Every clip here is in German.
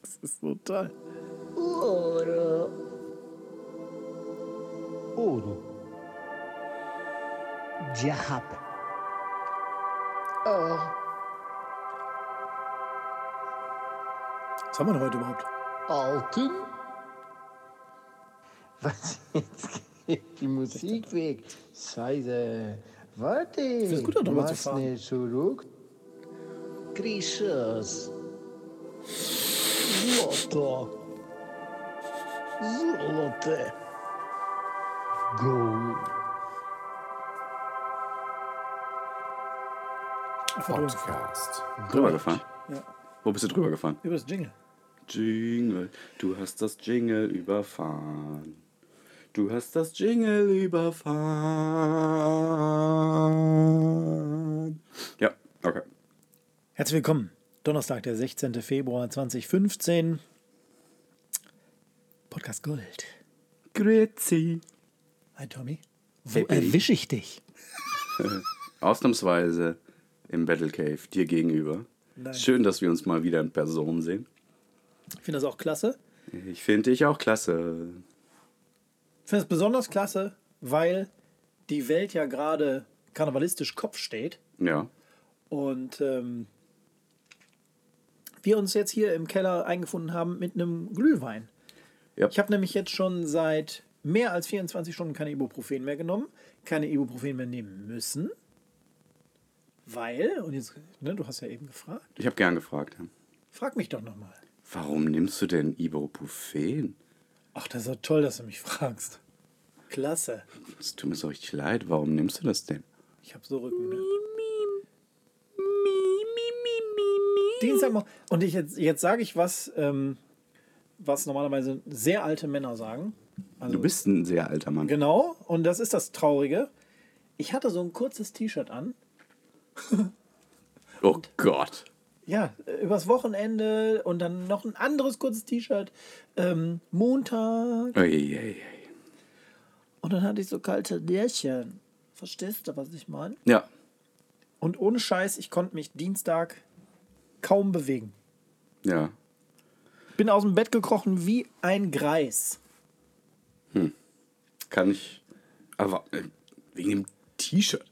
Das ist so toll. Ouro. Ouro. Diab. Oh. Was haben wir denn heute überhaupt? Alten. Was? Jetzt geht die Musik weg. Scheiße. Warte. find's gut, da du drüber zu hast fahren. nicht zurück. Grieches. Złoto. Złote. Gold. Podcast. Drüber gefahren? Ja, Wo bist du drüber gefahren? über das Jingle. Jingle, du hast das Jingle überfahren. Du hast das Jingle überfahren. Ja. Herzlich willkommen. Donnerstag, der 16. Februar 2015. Podcast Gold. Grüezi. Hi Tommy. Wo Hey, erwische ich dich? Ausnahmsweise im Battle Cave dir gegenüber. Nein. Schön, dass wir uns mal wieder in Person sehen. Ich finde das auch klasse. Ich finde dich auch klasse. Ich finde es besonders klasse, weil die Welt ja gerade karnevalistisch Kopf steht. Ja. Und ähm, wir uns jetzt hier im Keller eingefunden haben mit einem Glühwein. Ja. Ich habe nämlich jetzt schon seit mehr als 24 Stunden keine Ibuprofen mehr genommen, keine Ibuprofen mehr nehmen müssen, weil, und jetzt, ne, du hast ja eben gefragt, Ich habe gern gefragt. ja. frag mich doch nochmal. Warum nimmst du denn Ibuprofen? Ach, das ist doch toll, dass du mich fragst. Klasse. Es tut mir so richtig leid. Warum nimmst du das denn? Ich habe so Rücken. Ne? Dienstag und ich jetzt, jetzt sage ich was, ähm, was normalerweise sehr alte Männer sagen. Also, Du bist ein sehr alter Mann. Genau, und das ist das Traurige. Ich hatte so ein kurzes T-Shirt an. Oh Gott. Ja, übers Wochenende und dann noch ein anderes kurzes T-Shirt. Ähm, Montag. Uiuiui. Und dann hatte ich so kalte Lärchen. Verstehst du, was ich meine? Ja. Und ohne Scheiß, ich konnte mich Dienstag kaum bewegen. Ja. Bin aus dem Bett gekrochen wie ein Greis. Kann ich. Aber äh, wegen dem T-Shirt.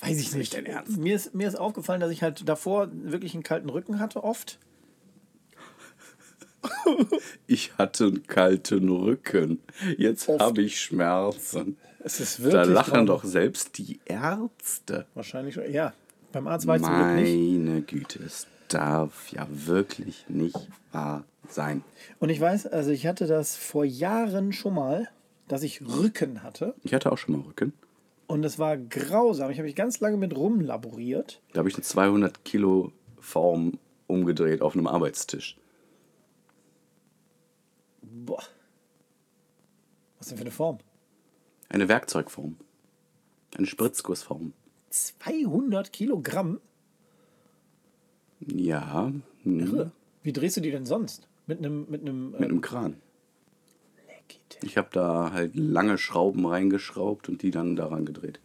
Weiß ich nicht. dein Ernst? Mir ist, mir ist aufgefallen, dass ich halt davor wirklich einen kalten Rücken hatte, oft. Ich hatte einen kalten Rücken. Jetzt habe ich Schmerzen. Es ist Da wirklich. lachen traurig. doch selbst die Ärzte. Wahrscheinlich schon. Ja, beim Arzt war ich. Meine Güte, es darf ja wirklich nicht wahr sein. Und ich weiß, also ich hatte das vor Jahren schon mal, dass ich Rücken hatte. Ich hatte auch schon mal Rücken. Und es war grausam. Ich habe mich ganz lange mit rumlaboriert. Da habe ich eine 200 Kilo Form umgedreht auf einem Arbeitstisch. Boah. Was denn für eine Form? Eine Werkzeugform. Eine Spritzgussform. 200 Kilogramm? Ja. hm, Irre. Wie drehst du die denn sonst? Mit einem, mit einem, Mit einem Kran. Leckite. Ich habe da halt lange Schrauben reingeschraubt und die dann daran gedreht.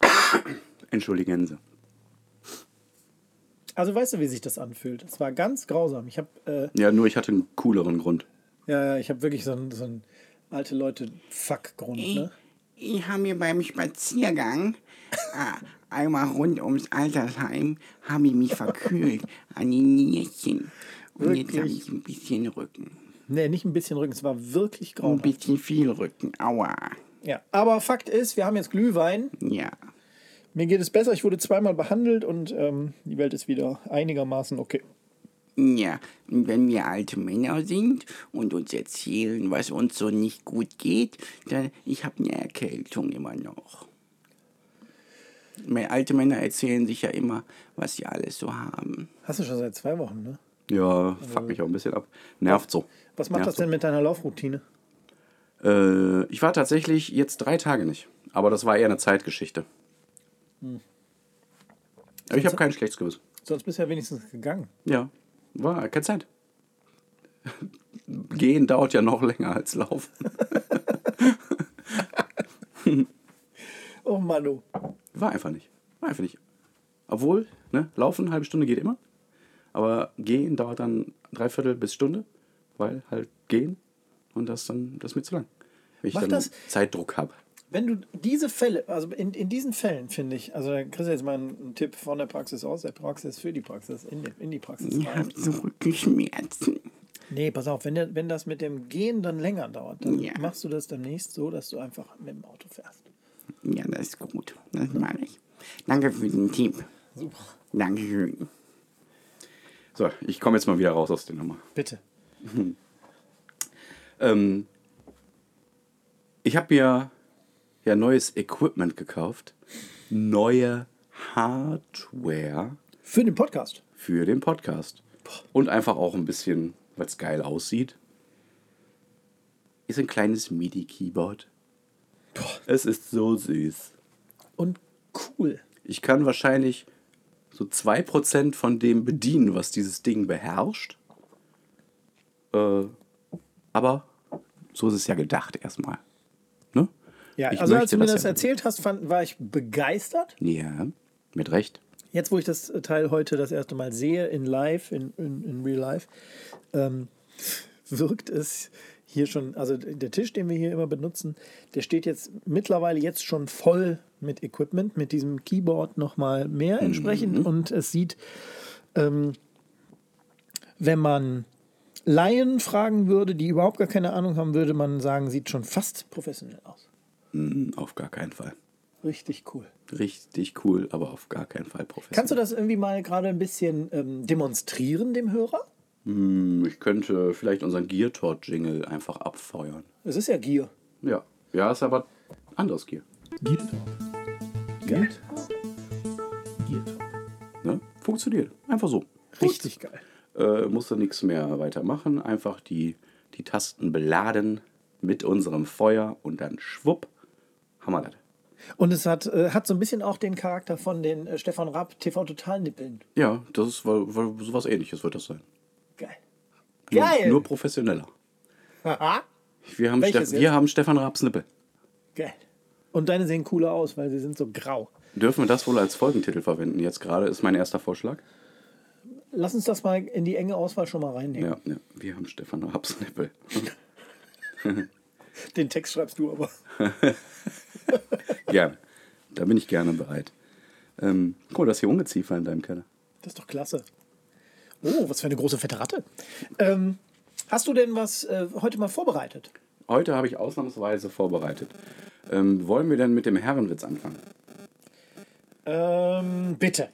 Entschuldigen Sie. Also weißt du, wie sich das anfühlt? Es war ganz grausam. Ich habe äh, Ja, nur ich hatte einen cooleren Grund. ja, ja, ich habe wirklich so einen, so einen alte Leute Fuck-Grund. Ne? Ich habe mir beim Spaziergang äh, einmal rund ums Altersheim habe ich mich verkühlt an den Nierchen. Und jetzt habe Wirklich? ich ein bisschen Rücken. Nee, nicht ein bisschen Rücken. Es war wirklich Ein grausam. bisschen viel Rücken. Aua. Ja. Aber Fakt ist, wir haben jetzt Glühwein. Ja. Mir geht es besser. Ich wurde zweimal behandelt und ähm, die Welt ist wieder einigermaßen okay. Ja, und wenn wir alte Männer sind und uns erzählen, was uns so nicht gut geht, dann ich habe eine Erkältung immer noch. Alte Männer erzählen sich ja immer, was sie alles so haben. Hast du schon seit zwei Wochen, ne? Ja, fuck mich auch ein bisschen ab. Nervt so. Was macht Nervt das denn mit deiner Laufroutine? so. Äh, ich war tatsächlich jetzt drei Tage nicht. Aber das war eher eine Zeitgeschichte. Aber ich habe kein schlechtes Gewissen. Sonst bist du ja wenigstens gegangen. Ja, war keine Zeit. Gehen dauert ja noch länger als Laufen. Oh Manu. War einfach nicht. War einfach nicht. Obwohl, ne, laufen, eine halbe Stunde geht immer. Aber gehen dauert dann dreiviertel bis Stunde, weil halt gehen und das dann, das ist mir zu lang. Wenn ich Mach dann das- Zeitdruck habe. Wenn du diese Fälle, also in, in diesen Fällen finde ich, also da kriegst du jetzt mal einen Tipp von der Praxis aus, der Praxis für die Praxis, in die, in die Praxis Ich habe so Rückenschmerzen. Nee, pass auf, wenn, der, wenn das mit dem Gehen dann länger dauert, dann Ja. machst du das demnächst so, dass du einfach mit dem Auto fährst. Ja, das ist gut. Das mache ich. Danke für den Tipp. Super. Dankeschön. So, ich komme jetzt mal wieder raus aus der Nummer. Bitte. Ähm, ich habe mir ja neues Equipment gekauft. Neue Hardware Für den Podcast. für den Podcast. Und einfach auch ein bisschen, weil es geil aussieht. Ist ein kleines MIDI-Keyboard. Es ist so süß. Und cool. Ich kann wahrscheinlich so 2% von dem bedienen, was dieses Ding beherrscht. Äh, aber so ist es ja gedacht erstmal. Ne? Ja, Ich also als du mir das das ja- erzählt hast, fand, war ich begeistert. Ja, mit Recht. Jetzt, wo ich das Teil heute das erste Mal sehe, in live, in, in, in real life, ähm, wirkt es hier schon, also der Tisch, den wir hier immer benutzen, der steht jetzt mittlerweile jetzt schon voll mit Equipment, mit diesem Keyboard nochmal mehr entsprechend und es sieht, ähm, wenn man Laien fragen würde, die überhaupt gar keine Ahnung haben, würde man sagen, sieht schon fast professionell aus. Hm, auf gar keinen Fall. Richtig cool. Richtig cool, aber auf gar keinen Fall professionell. Kannst du das irgendwie mal gerade ein bisschen ähm, demonstrieren dem Hörer? Hm, ich könnte vielleicht unseren Gear Talk Jingle einfach abfeuern. Es ist ja Gier. Ja. Ja, ist aber anderes Gear. Gier Geil. Gier Ne? Funktioniert. Einfach so. Richtig geil. äh, musst du nichts mehr weitermachen. Einfach die, die Tasten beladen mit unserem Feuer und dann schwupp, haben wir das. Und es hat, äh, hat so ein bisschen auch den Charakter von den äh, Stefan Raab TV Total Nippeln. Ja, das ist weil, weil sowas ähnliches wird das sein. Geil. Nur. Nur professioneller. Wir haben, wir haben Stefan Raabs Nippel. Geil. Und deine sehen cooler aus, weil sie sind so grau. Dürfen wir das wohl als Folgentitel verwenden? Jetzt gerade ist mein erster Vorschlag. Lass uns das mal in die enge Auswahl schon mal reinnehmen. Ja, ja. wir haben Stefan Raabs Nippel. Den Text schreibst du aber. gerne. Da bin ich gerne bereit. Ähm, guck mal, das hier Ungeziefer in deinem Keller. Das ist doch klasse. Oh, was für eine große fette Ratte. Ähm, hast du denn was äh, heute mal vorbereitet? Heute habe ich ausnahmsweise vorbereitet. Ähm, wollen wir denn mit dem Herrenwitz anfangen? Ähm, bitte.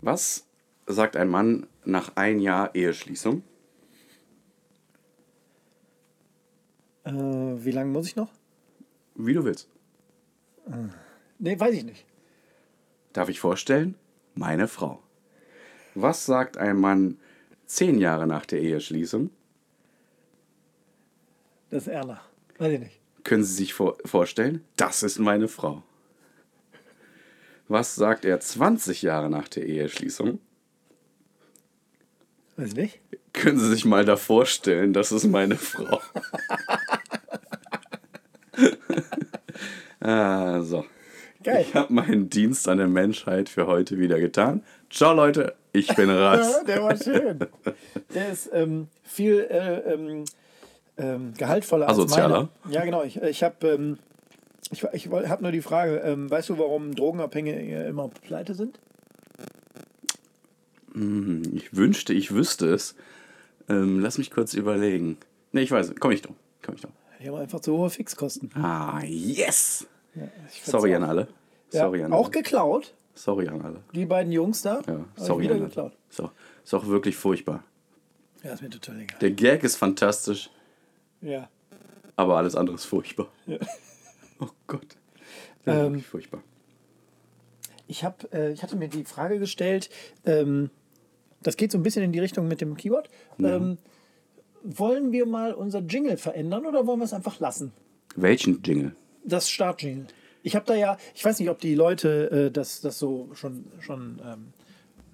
Was sagt ein Mann nach ein Jahr Eheschließung? Äh, wie lange muss ich noch? Wie du willst. Nee, weiß ich nicht. Darf ich vorstellen? Meine Frau. Was sagt ein Mann zehn Jahre nach der Eheschließung? Das ist Erna. Weiß ich nicht. Können Sie sich vor vorstellen? Das ist meine Frau. Was sagt er 20 Jahre nach der Eheschließung? Weiß ich nicht. Können Sie sich mal da vorstellen, das ist meine Frau. ah, so. Geil. Ich habe meinen Dienst an der Menschheit für heute wieder getan. Ciao Leute, ich bin raus. Ja, der war schön. Der ist ähm, viel äh, ähm, ähm, gehaltvoller Asozialer? als meiner. Ja, genau. Ich, ich habe ähm, ich, ich habe nur die Frage, ähm, weißt du, warum Drogenabhängige immer pleite sind? Ich wünschte, ich wüsste es. Ähm, lass mich kurz überlegen. Ne, ich weiß, komm ich drauf. Komm ich drauf. Die haben einfach zu hohe Fixkosten. Ah, yes! Find's Sorry auch- an alle. Ja, Sorry an auch alle. geklaut. Sorry an alle. Die beiden Jungs da. Ja, sorry wieder an alle. geklaut. Ist auch, ist auch wirklich furchtbar. Ja, ist mir total egal. Der Gag ist fantastisch, Ja. aber alles andere ist furchtbar. Ja. Oh Gott. Das ist Ähm, wirklich furchtbar. Ich, hab, äh, ich hatte mir die Frage gestellt, ähm, das geht so ein bisschen in die Richtung mit dem Keyboard. Ähm, wollen wir mal unser Jingle verändern oder wollen wir es einfach lassen? Welchen Jingle? Das Startjingle. Ich habe da ja, ich weiß nicht, ob die Leute äh, das, das so schon, schon ähm,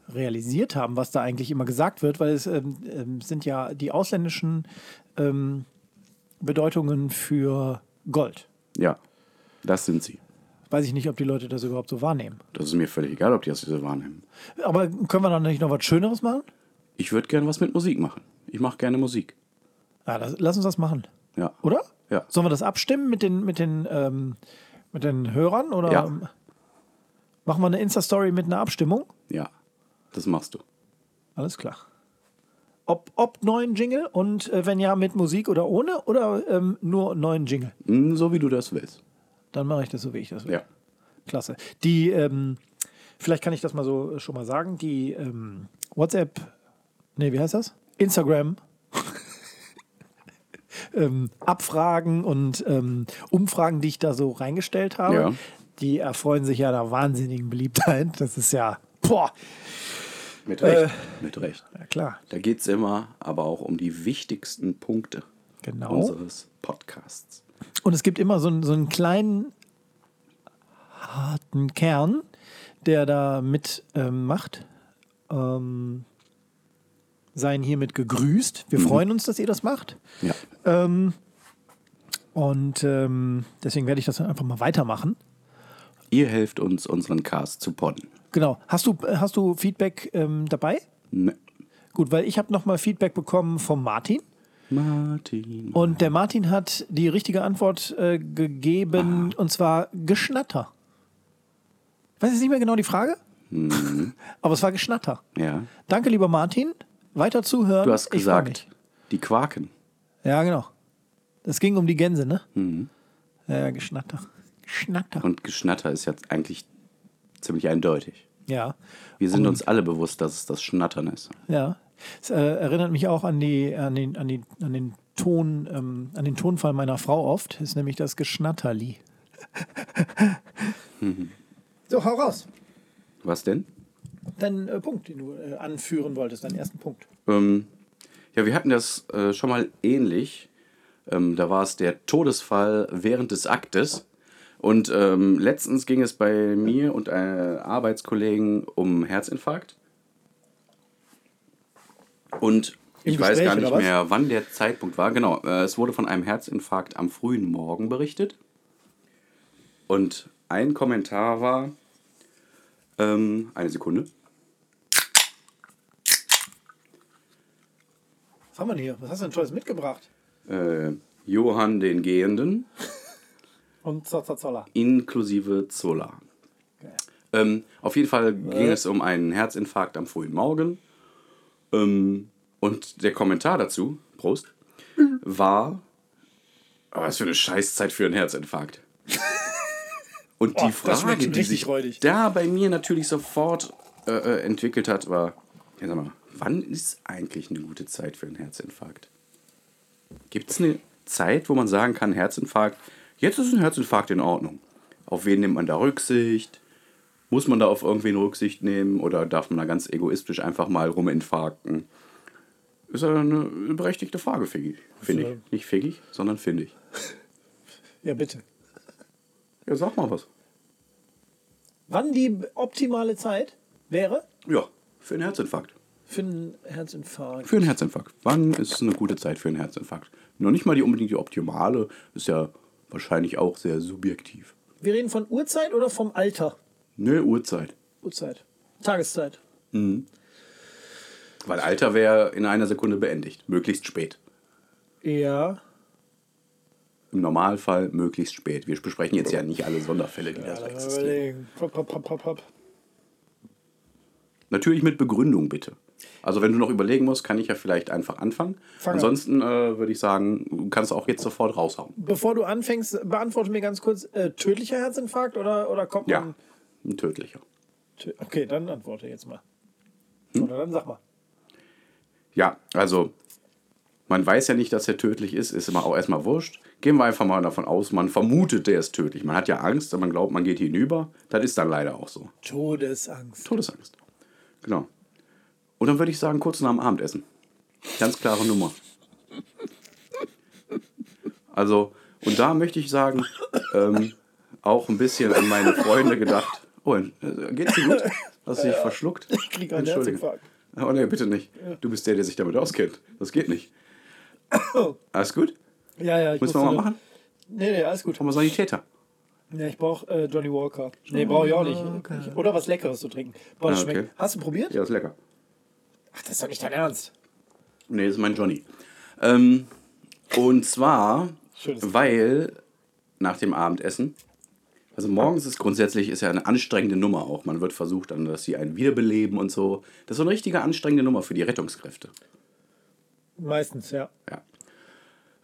realisiert haben, was da eigentlich immer gesagt wird, weil es ähm, ähm, sind ja die ausländischen ähm, Bedeutungen für Gold. Ja, das sind sie. weiß ich nicht, ob die Leute das überhaupt so wahrnehmen. Das ist mir völlig egal, ob die das so wahrnehmen. Aber können wir dann nicht noch was Schöneres machen? Ich würde gerne was mit Musik machen. Ich mache gerne Musik. Ja, das, lass uns das machen. Ja. Oder? Ja. Sollen wir das abstimmen mit den, mit den, ähm, mit den Hörern? Oder Ja. machen wir eine Insta-Story mit einer Abstimmung? Ja, das machst du. Alles klar. Ob, ob neuen Jingle und äh, wenn ja mit Musik oder ohne oder ähm, nur neuen Jingle? Hm, So wie du das willst. Dann mache ich das so, wie ich das will. Ja. Klasse. Die, ähm, vielleicht kann ich das mal so schon mal sagen, die ähm, WhatsApp, nee, wie heißt das? Instagram. Ähm, Abfragen und ähm, Umfragen, die ich da so reingestellt habe, Ja. die erfreuen sich ja einer wahnsinnigen Beliebtheit. Das ist ja, boah, Mit Recht. Mit Recht. ja klar, Da geht es immer aber auch um die wichtigsten Punkte genau. unseres Podcasts. Und es gibt immer so, einen- so einen kleinen harten Kern, der da mit ähm, macht. Ähm, seien hiermit gegrüßt. Wir freuen uns, dass ihr das macht. Ja. Ähm, und ähm, deswegen werde ich das dann einfach mal weitermachen. Ihr helft uns, unseren Cast zu podden. Genau. Hast du, hast du Feedback ähm, dabei? Ne. Gut, weil ich habe nochmal Feedback bekommen vom Martin. Martin. Und der Martin hat die richtige Antwort äh, gegeben, und zwar Geschnatter. Weiß jetzt nicht mehr genau die Frage, aber es war Geschnatter. Ja. Danke, lieber Martin. Weiter zuhören. Du hast gesagt, die Quaken. Ja, genau. Es ging um die Gänse, ne? Ja, ja, Geschnatter. Geschnatter. Und Geschnatter ist jetzt eigentlich ziemlich eindeutig. Ja. Wir sind Und- uns alle bewusst, dass es das Schnattern ist. Ja. Es äh, erinnert mich auch an, die, an, den, an, die, an den Ton, ähm, an den Tonfall meiner Frau oft. Ist nämlich das Geschnatterli. so, hau raus. Was denn? Dein äh, Punkt, den du äh, anführen wolltest, deinen ersten Punkt. Ähm, ja, wir hatten das äh, schon mal ähnlich. Ähm, da war es der Todesfall während des Aktes. Und ähm, letztens ging es bei mir und äh, Arbeitskollegen um Herzinfarkt. Und Im ich weiß Gespräch, gar nicht mehr, wann der Zeitpunkt war. Genau, äh, es wurde von einem Herzinfarkt am frühen Morgen berichtet. Und ein Kommentar war, ähm, eine Sekunde. Was haben wir denn hier? Was hast du denn Tolles mitgebracht? Äh, Johann den Gehenden Und Zazzazolla. inklusive Zola. Okay. Ähm, auf jeden Fall ging es um einen Herzinfarkt am frühen Morgen. Ähm, und der Kommentar dazu, Prost, war, oh, was für eine Scheißzeit für einen Herzinfarkt. Und Boah, die Frage, die sich räudig. da bei mir natürlich sofort äh, äh, entwickelt hat, war, ja, sag mal, wann ist eigentlich eine gute Zeit für einen Herzinfarkt? Gibt es eine Zeit, wo man sagen kann, Herzinfarkt, jetzt ist ein Herzinfarkt in Ordnung? Auf wen nimmt man da Rücksicht? Muss man da auf irgendwen Rücksicht nehmen oder darf man da ganz egoistisch einfach mal ruminfarkten? Ist ja eine berechtigte Frage. Finde ich. Nicht Figgi, sondern finde ich. Ja, bitte. Ja, sag mal was. Wann die optimale Zeit wäre Ja, für einen Herzinfarkt. für einen Herzinfarkt? Für einen Herzinfarkt. Wann ist eine gute Zeit für einen Herzinfarkt? Noch nicht mal die unbedingt die optimale, ist ja wahrscheinlich auch sehr subjektiv. Wir reden von Uhrzeit oder vom Alter? Nö, Uhrzeit. Uhrzeit. Tageszeit. Weil Alter wäre in einer Sekunde beendigt. Möglichst spät. Ja. Im Normalfall möglichst spät. Wir besprechen jetzt ja nicht alle Sonderfälle, die da Lass mal existieren. Pop, pop, pop, pop. Natürlich mit Begründung, bitte. Also wenn du noch überlegen musst, kann ich ja vielleicht einfach anfangen. Fang an. Ansonsten äh, würde ich sagen, du kannst auch jetzt sofort raushauen. Bevor du anfängst, beantworte mir ganz kurz: äh, tödlicher Herzinfarkt oder, oder kommt Ja, man. ein tödlicher. Tö- Okay, dann antworte jetzt mal. Hm? Oder dann sag mal. Ja, also man weiß ja nicht, dass er tödlich ist, ist immer auch erstmal wurscht. Gehen wir einfach mal davon aus, man vermutet, der ist tödlich. Man hat ja Angst, man glaubt, man geht hinüber. Das ist dann leider auch so. Todesangst. Todesangst. Genau. Und dann würde ich sagen, kurz nach dem Abendessen. Ganz klare Nummer. Also, und da möchte ich sagen, ähm, auch ein bisschen an meine Freunde gedacht. Oh, äh, geht's dir gut? Hast du dich verschluckt? Ich krieg einen. Herzinfarkt. Oh nee, bitte nicht. Du bist der, der sich damit auskennt. Das geht nicht. Alles gut? Ja, ja, ich Müssen wir mal machen? Nee, nee, alles gut. Machen wir Sanitäter. Ja, ich brauche äh, Johnny Walker. Nee, brauche ich auch nicht. Ich- Oder was Leckeres zu trinken. Boah, das Ah, okay. schmeckt. Hast du probiert? Ja, ist lecker. Ach, das ist doch nicht dein Ernst. Nee, das ist mein Johnny. Ähm, und zwar, Schönes weil nach dem Abendessen, also morgens ist grundsätzlich ist ja eine anstrengende Nummer auch. Man wird versucht dann, dass sie einen wiederbeleben und so. Das ist so eine richtige anstrengende Nummer für die Rettungskräfte. Meistens, ja. Ja.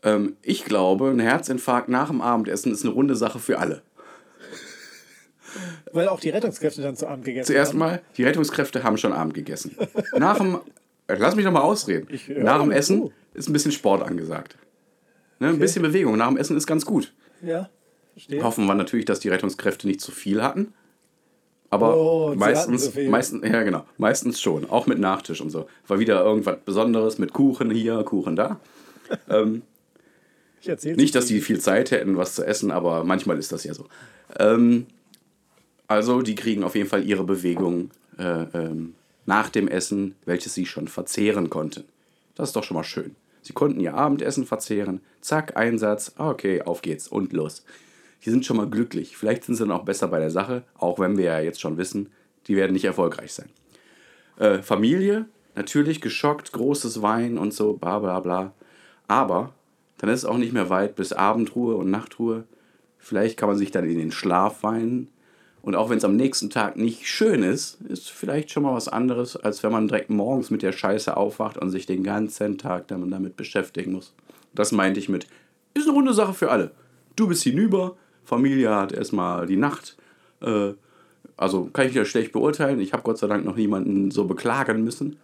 Ähm, ich glaube, ein Herzinfarkt nach dem Abendessen ist eine runde Sache für alle. Weil auch die Rettungskräfte dann zu Abend gegessen Zuerst haben. mal, die Rettungskräfte haben schon Abend gegessen. Nach dem, äh, lass mich doch mal ausreden. höre Nach dem dir Essen zu. ist ein bisschen Sport angesagt. Ne, ein bisschen Bewegung nach dem Essen ist ganz gut. Ja, verstehe. Hoffen wir natürlich, dass die Rettungskräfte nicht zu viel hatten. Aber Oh, meistens, viel. meistens, ja genau, meistens schon, auch mit Nachtisch und so. War wieder irgendwas Besonderes mit Kuchen hier, Kuchen da. Ich erzähl's Nicht, dass die viel Zeit hätten, was zu essen, aber manchmal ist das ja so. Ähm, also, die kriegen auf jeden Fall ihre Bewegung äh, ähm, nach dem Essen, welches sie schon verzehren konnten. Das ist doch schon mal schön. Sie konnten ihr Abendessen verzehren. Zack, Einsatz. Ah, Okay, auf geht's und los. Die sind schon mal glücklich. Vielleicht sind sie dann auch besser bei der Sache, auch wenn wir ja jetzt schon wissen, die werden nicht erfolgreich sein. Äh, Familie, natürlich geschockt, großes Wein und so, bla bla bla. Aber dann ist es auch nicht mehr weit bis Abendruhe und Nachtruhe. Vielleicht kann man sich dann in den Schlaf weinen. Und auch wenn es am nächsten Tag nicht schön ist, ist vielleicht schon mal was anderes, als wenn man direkt morgens mit der Scheiße aufwacht und sich den ganzen Tag damit beschäftigen muss. Das meinte ich mit, ist eine runde Sache für alle. Du bist hinüber, Familie hat erstmal die Nacht. Äh, also kann ich ja schlecht beurteilen. Ich habe Gott sei Dank noch niemanden so beklagen müssen.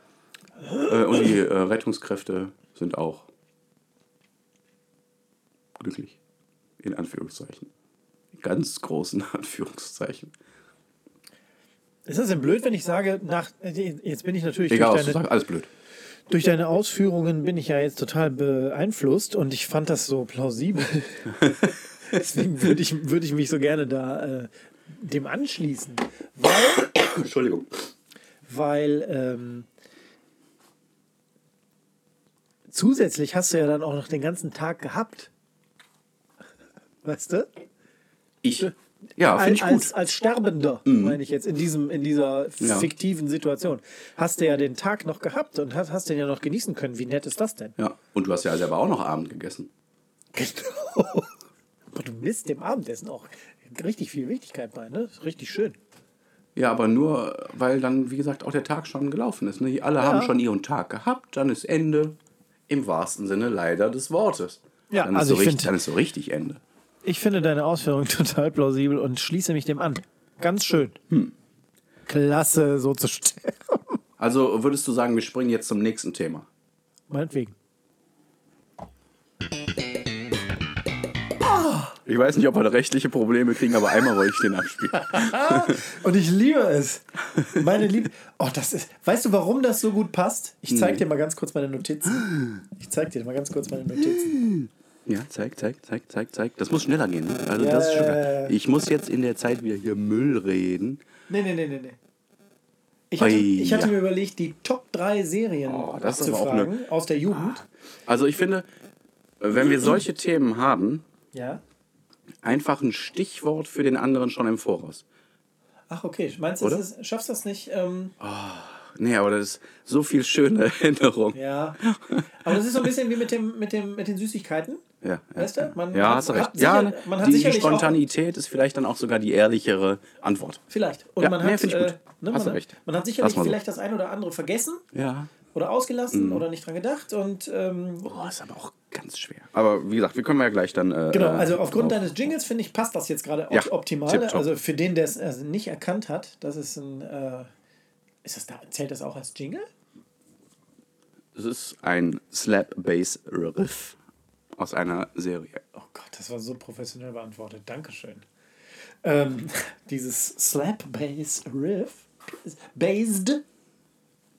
Äh, und die äh, Rettungskräfte sind auch glücklich. In Anführungszeichen. In ganz großen Anführungszeichen. Ist das denn blöd, wenn ich sage, nach, jetzt bin ich natürlich Egal, was durch du deine, sagst, alles blöd. durch deine Ausführungen bin ich ja jetzt total beeinflusst und ich fand das so plausibel. Deswegen würde ich, würde ich mich so gerne da äh, dem anschließen. Weil, Entschuldigung. weil ähm, zusätzlich hast du ja dann auch noch den ganzen Tag gehabt. Weißt du? Ich. Ja, finde ich als, gut. als Sterbender, meine ich jetzt, in, diesem, in dieser Ja. fiktiven Situation. Hast du ja den Tag noch gehabt und hast, hast den ja noch genießen können. Wie nett ist das denn? Ja, und du hast ja selber auch noch Abend gegessen. Genau. Aber du misst dem Abendessen auch richtig viel Wichtigkeit bei, ne? Richtig schön. Ja, aber nur, weil dann, wie gesagt, auch der Tag schon gelaufen ist. Ne? Alle haben schon ihren Tag gehabt, dann ist Ende. Im wahrsten Sinne leider des Wortes. Ja, dann ist also so ich richtig, find- dann ist so richtig Ende. Ich finde deine Ausführungen total plausibel und schließe mich dem an. Ganz schön. Hm. Klasse, so zu sterben. Also würdest du sagen, wir springen jetzt zum nächsten Thema? Meinetwegen. Ich weiß nicht, ob wir da rechtliche Probleme kriegen, aber einmal wollte ich den abspielen. Und ich liebe es. Meine Liebe. Oh, das ist. Weißt du, warum das so gut passt? Ich zeig dir mal ganz kurz meine Notizen. Ich zeig dir mal ganz kurz meine Notizen. Ja, zeig, zeig, zeig, zeig, zeig. Das muss schneller gehen. Ne? Also Ja, das ist schon geil. Ich muss jetzt in der Zeit wieder hier Müll reden. Nee, nee, nee, nee, nee. Ich hatte, Ui, ich hatte ja. mir überlegt, die Top 3 Serien Oh, das zu fragen eine- aus der Jugend. Also ich finde, wenn wir solche Themen haben, Ja. einfach ein Stichwort für den anderen schon im Voraus. Ach, okay. Meinst du, das ist, schaffst du das nicht? Ähm, Nee, aber das ist so viel schöne Erinnerung. ja. Aber das ist so ein bisschen wie mit, dem, mit, dem, mit den Süßigkeiten. Ja, ja, Weißt du? ja. Man ja hat- hast du recht. hat ja, sicher- man hat die, die sicherlich auch- Spontanität ist vielleicht dann auch sogar die ehrlichere Antwort. Vielleicht. Und Ja, man nee, hat, find ich gut. äh, ne, Hast man, recht. man hat sicherlich so. vielleicht das ein oder andere vergessen Ja. oder ausgelassen Mhm. oder nicht dran gedacht. Und ähm, Oh, ist aber auch ganz schwer. Aber wie gesagt, wir können ja gleich dann. Äh, genau, äh, also aufgrund auf- deines Jingles finde ich, passt das jetzt gerade Ja, op- optimal. tipptopp. Also für den, der es also nicht erkannt hat, das ist ein. Äh, ist das da, zählt das auch als Jingle? Es ist ein Slap-Bass-Riff aus einer Serie. Oh Gott, das war so professionell beantwortet. Dankeschön. Ähm, dieses Slap Bass Riff. Based.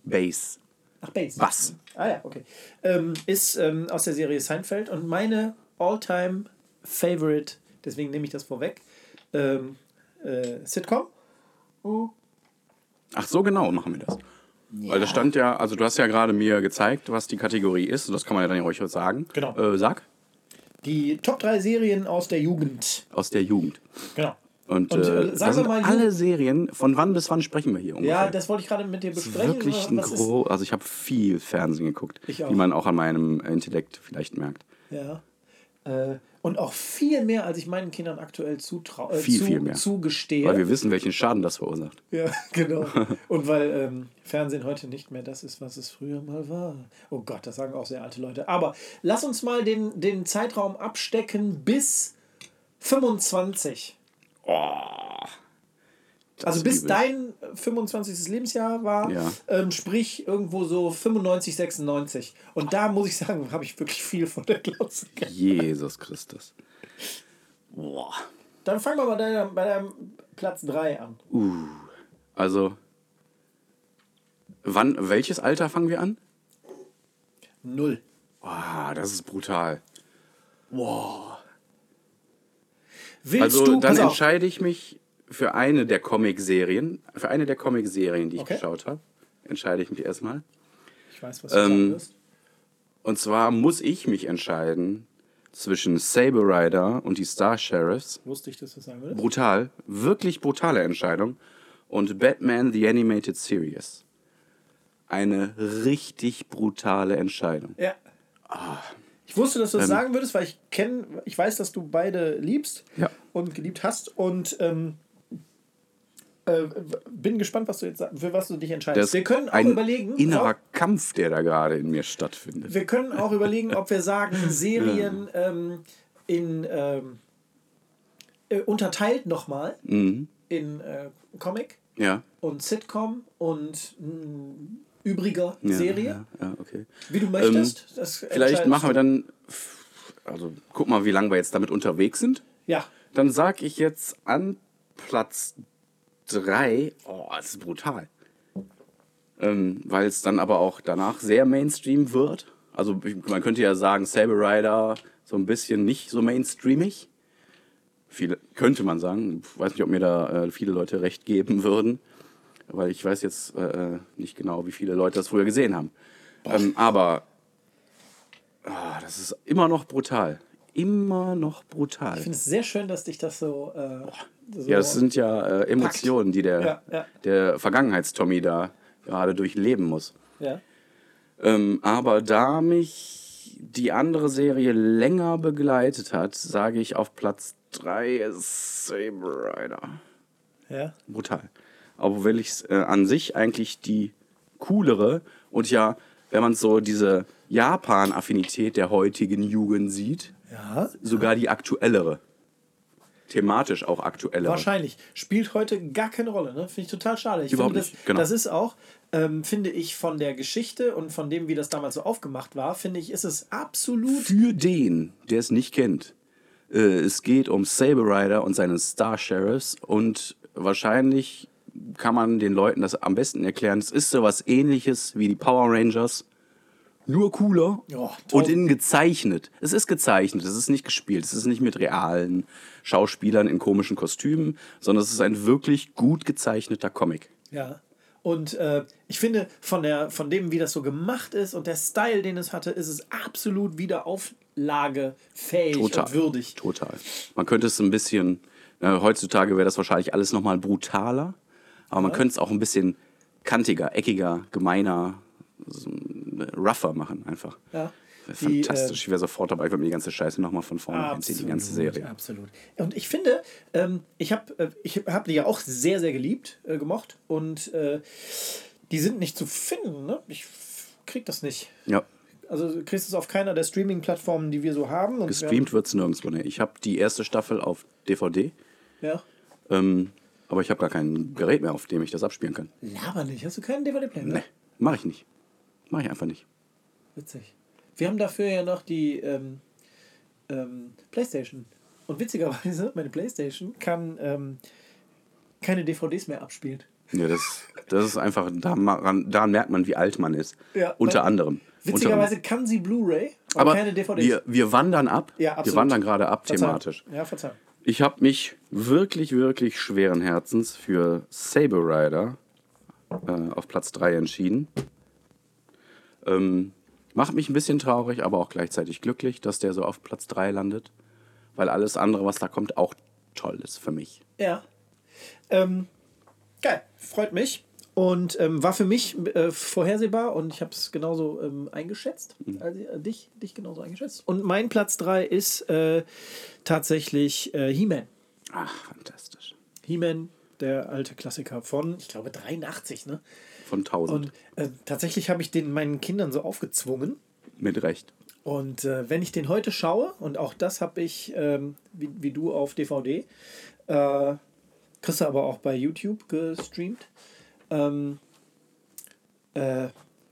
Bass. Ach, Bass. Bass. Ah ja, okay. Ähm, ist ähm, aus der Serie Seinfeld und meine all-time favorite, deswegen nehme ich das vorweg, ähm, äh, Sitcom. Ach so genau machen wir das. Weil das stand ja, also du hast ja gerade mir gezeigt, was die Kategorie ist. Und das kann man ja dann ja ruhig sagen. Genau. Äh, sag. Die Top 3 Serien aus der Jugend. Aus der Jugend. Genau. Und, Und, äh, äh, sagen wir mal, alle Serien, von wann bis wann sprechen wir hier ungefähr? Ja, das wollte ich gerade mit dir besprechen. wirklich ein gro also ich habe viel Fernsehen geguckt, Ich auch. wie man auch an meinem Intellekt vielleicht merkt. Ja. Äh, und auch viel mehr, als ich meinen Kindern aktuell zutrau äh, Viel, zu, viel mehr. zugestehe. Weil wir wissen, welchen Schaden das verursacht. Ja, genau. Und weil ähm, Fernsehen heute nicht mehr das ist, was es früher mal war. Oh Gott, das sagen auch sehr alte Leute. Aber lass uns mal den, den Zeitraum abstecken bis 25. Das also bis dein 25. Lebensjahr war, Ja. ähm, sprich irgendwo so 95, 96. Und da muss ich sagen, habe ich wirklich viel von der Glotze gehabt. Jesus Christus. Boah. Dann fangen wir mal bei deinem, bei deinem Platz 3 an. Also, wann, welches Alter fangen wir an? Null. Ah, das ist brutal. Willst Also, du, dann entscheide ich mich für eine der Comic-Serien, für eine der Comic-Serien, die ich Okay. geschaut habe, entscheide ich mich erstmal. ich weiß, was du sagen ähm, wirst. Und zwar muss ich mich entscheiden zwischen Saber Rider und die Star Sheriffs. Wusste ich, dass du das sagen würdest. Brutal, wirklich brutale Entscheidung. Und Batman The Animated Series. Eine richtig brutale Entscheidung. Ja. Ah. Ich wusste, dass du Ähm. das sagen würdest, weil ich kenne, ich weiß, dass du beide liebst Ja. und geliebt hast und ähm, äh, bin gespannt, was du jetzt für was du dich entscheidest. Das wir können auch ein überlegen, innerer ob, Kampf, der da gerade in mir stattfindet. wir können auch überlegen, ob wir sagen Serien ähm, in ähm, äh, unterteilt nochmal Mhm. in äh, Comic Ja. und Sitcom und mh, übriger ja Serie, Ja, okay. wie du möchtest. Ähm, Vielleicht machen wir dann, also guck mal, wie lange wir jetzt damit unterwegs sind. Ja, Dann sag ich jetzt an Platz 3, oh, das ist brutal. Ähm, Weil es dann aber auch danach sehr Mainstream wird. Also ich- man könnte ja sagen, Saber Rider so ein bisschen nicht so mainstreamig. Viele, könnte man sagen. Ich weiß nicht, ob mir da äh, viele Leute recht geben würden. Weil ich weiß jetzt äh, nicht genau, wie viele Leute das früher gesehen haben. Ähm, aber ah, das ist immer noch brutal. Immer noch brutal. ich finde es sehr schön, dass dich das so. Äh, so Ja, das sind ja äh, Emotionen, die der, Ja, ja. der Vergangenheitstommy da gerade durchleben muss. ja. Ähm, aber da mich die andere Serie länger begleitet hat, sage ich auf Platz 3 ist Saber Rider. Ja. Brutal. Obwohl ich es äh, an sich eigentlich die coolere und ja, wenn man so diese Japan-Affinität der heutigen Jugend sieht, Ja. sogar die aktuellere. Thematisch auch aktuellere. Wahrscheinlich. Spielt heute gar keine Rolle, ne? Finde ich total schade. Ich Überhaupt finde, das, nicht, genau. das ist auch, ähm, finde ich, von der Geschichte und von dem, wie das damals so aufgemacht war, finde ich, ist es absolut. Für den, der es nicht kennt, äh, es geht um Saber Rider und seine Star Sheriffs und wahrscheinlich kann man den Leuten das am besten erklären. Es ist so was ähnliches wie die Power Rangers, nur cooler Ja, und tausend- in gezeichnet. Es ist gezeichnet, es ist nicht gespielt, es ist nicht mit realen Schauspielern in komischen Kostümen, sondern es ist ein wirklich gut gezeichneter Comic. Ja. Und äh, ich finde, von, der, von dem, wie das so gemacht ist und der Style, den es hatte, ist es absolut wieder auflagefähig Total. und würdig. Total. Man könnte es ein bisschen, na, heutzutage wäre das wahrscheinlich alles nochmal brutaler, aber man könnte es auch ein bisschen kantiger, eckiger, gemeiner, so, rougher machen einfach. Ja. Wäre Die, Fantastisch. äh, ich wäre sofort dabei, ich würde mir die ganze Scheiße nochmal von vorne einziehen, die ganze Serie. Absolut. Und ich finde, ähm, ich habe äh, ich hab die ja auch sehr, sehr geliebt, äh, gemocht. Und äh, die sind nicht zu finden. Ne? Ich krieg das nicht. Ja, Also du kriegst es auf keiner der Streaming-Plattformen, die wir so haben. Und gestreamt wird es nirgendwo. Ne. Ich habe die erste Staffel auf DVD, haben, ähm, aber ich habe gar kein Gerät mehr, auf dem ich das abspielen kann. ja. Laber nicht. Hast du keinen DVD-Player? Ne, mache ich nicht. Mache ich einfach nicht. Witzig. Wir haben dafür ja noch die ähm, ähm, Playstation. Und witzigerweise, meine Playstation kann ähm, keine DVDs mehr abspielen. Ja, das, das ist einfach, daran, daran merkt man, wie alt man ist. Ja, Unter anderem. Witzigerweise kann sie Blu-ray, aber, Aber keine DVDs. wir, wir wandern ab. ja, wir absolut. wandern gerade ab Verzeihung. thematisch. Ja, Verzeihung. Ich habe mich wirklich, wirklich schweren Herzens für Saber Rider äh, auf Platz 3 entschieden. Ähm, Macht mich ein bisschen traurig, aber auch gleichzeitig glücklich, dass der so auf Platz 3 landet. Weil alles andere, was da kommt, auch toll ist für mich. Ja. Ähm, geil, freut mich. Und ähm, war für mich äh, vorhersehbar und ich habe es genauso ähm, eingeschätzt. Also, äh, dich, dich genauso eingeschätzt. Und mein Platz 3 ist äh, tatsächlich äh, He-Man. Ach, fantastisch. He-Man, der alte Klassiker von, ich glaube, 83, ne? Von 1000. Und äh, tatsächlich habe ich den meinen Kindern so aufgezwungen. Mit Recht. Und äh, wenn ich den heute schaue, und auch das habe ich, ähm, wie, wie du auf DVD, äh, kriegst du aber auch bei YouTube gestreamt, ähm, äh,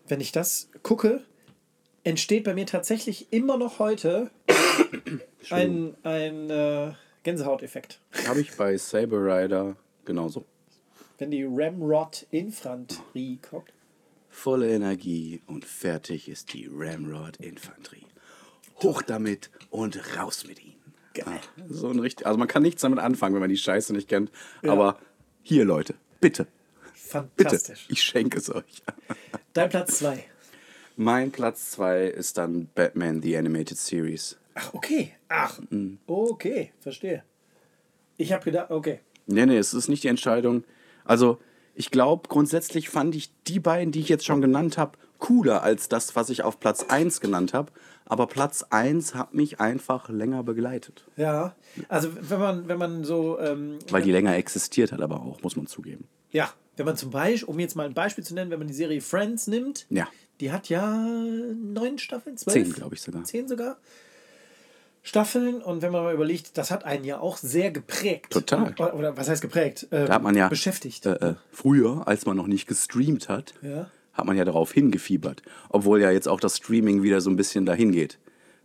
wenn ich das gucke, entsteht bei mir tatsächlich immer noch heute ein, ein äh, Gänsehauteffekt. Habe ich bei Saber Rider genauso. Wenn die Ramrod-Infanterie kommt. Volle Energie und fertig ist die Ramrod Infanterie. Hoch damit und raus mit ihnen. Geil. Ah, so ein richtig, also man kann nichts damit anfangen, wenn man die Scheiße nicht kennt. Aber hier, Leute, bitte, bitte, Fantastisch. ich schenke es euch. Dein Platz 2. Mein Platz 2 ist dann Batman The Animated Series. Ach, okay. Ach, okay, verstehe. Ich habe gedacht, okay. Nee, nee, es ist nicht die Entscheidung. Also, ich glaube, grundsätzlich fand ich die beiden, die ich jetzt schon genannt habe, cooler als das, was ich auf Platz 1 genannt habe. Aber Platz 1 hat mich einfach länger begleitet. Ja, also wenn man, wenn man so, ähm, Weil die länger existiert hat, aber auch, muss man zugeben. ja, wenn man zum Beispiel, um jetzt mal ein Beispiel zu nennen, wenn man die Serie Friends nimmt, Ja. die hat ja neun Staffeln, zwölf? Zehn, glaube ich sogar. Zehn sogar. Staffeln und wenn man mal überlegt, das hat einen ja auch sehr geprägt. Total. Oder, oder was heißt geprägt? Ähm, Da hat man ja beschäftigt. Äh, äh, früher, als man noch nicht gestreamt hat, Ja. hat man ja darauf hingefiebert. Obwohl ja jetzt auch das Streaming wieder so ein bisschen dahin geht.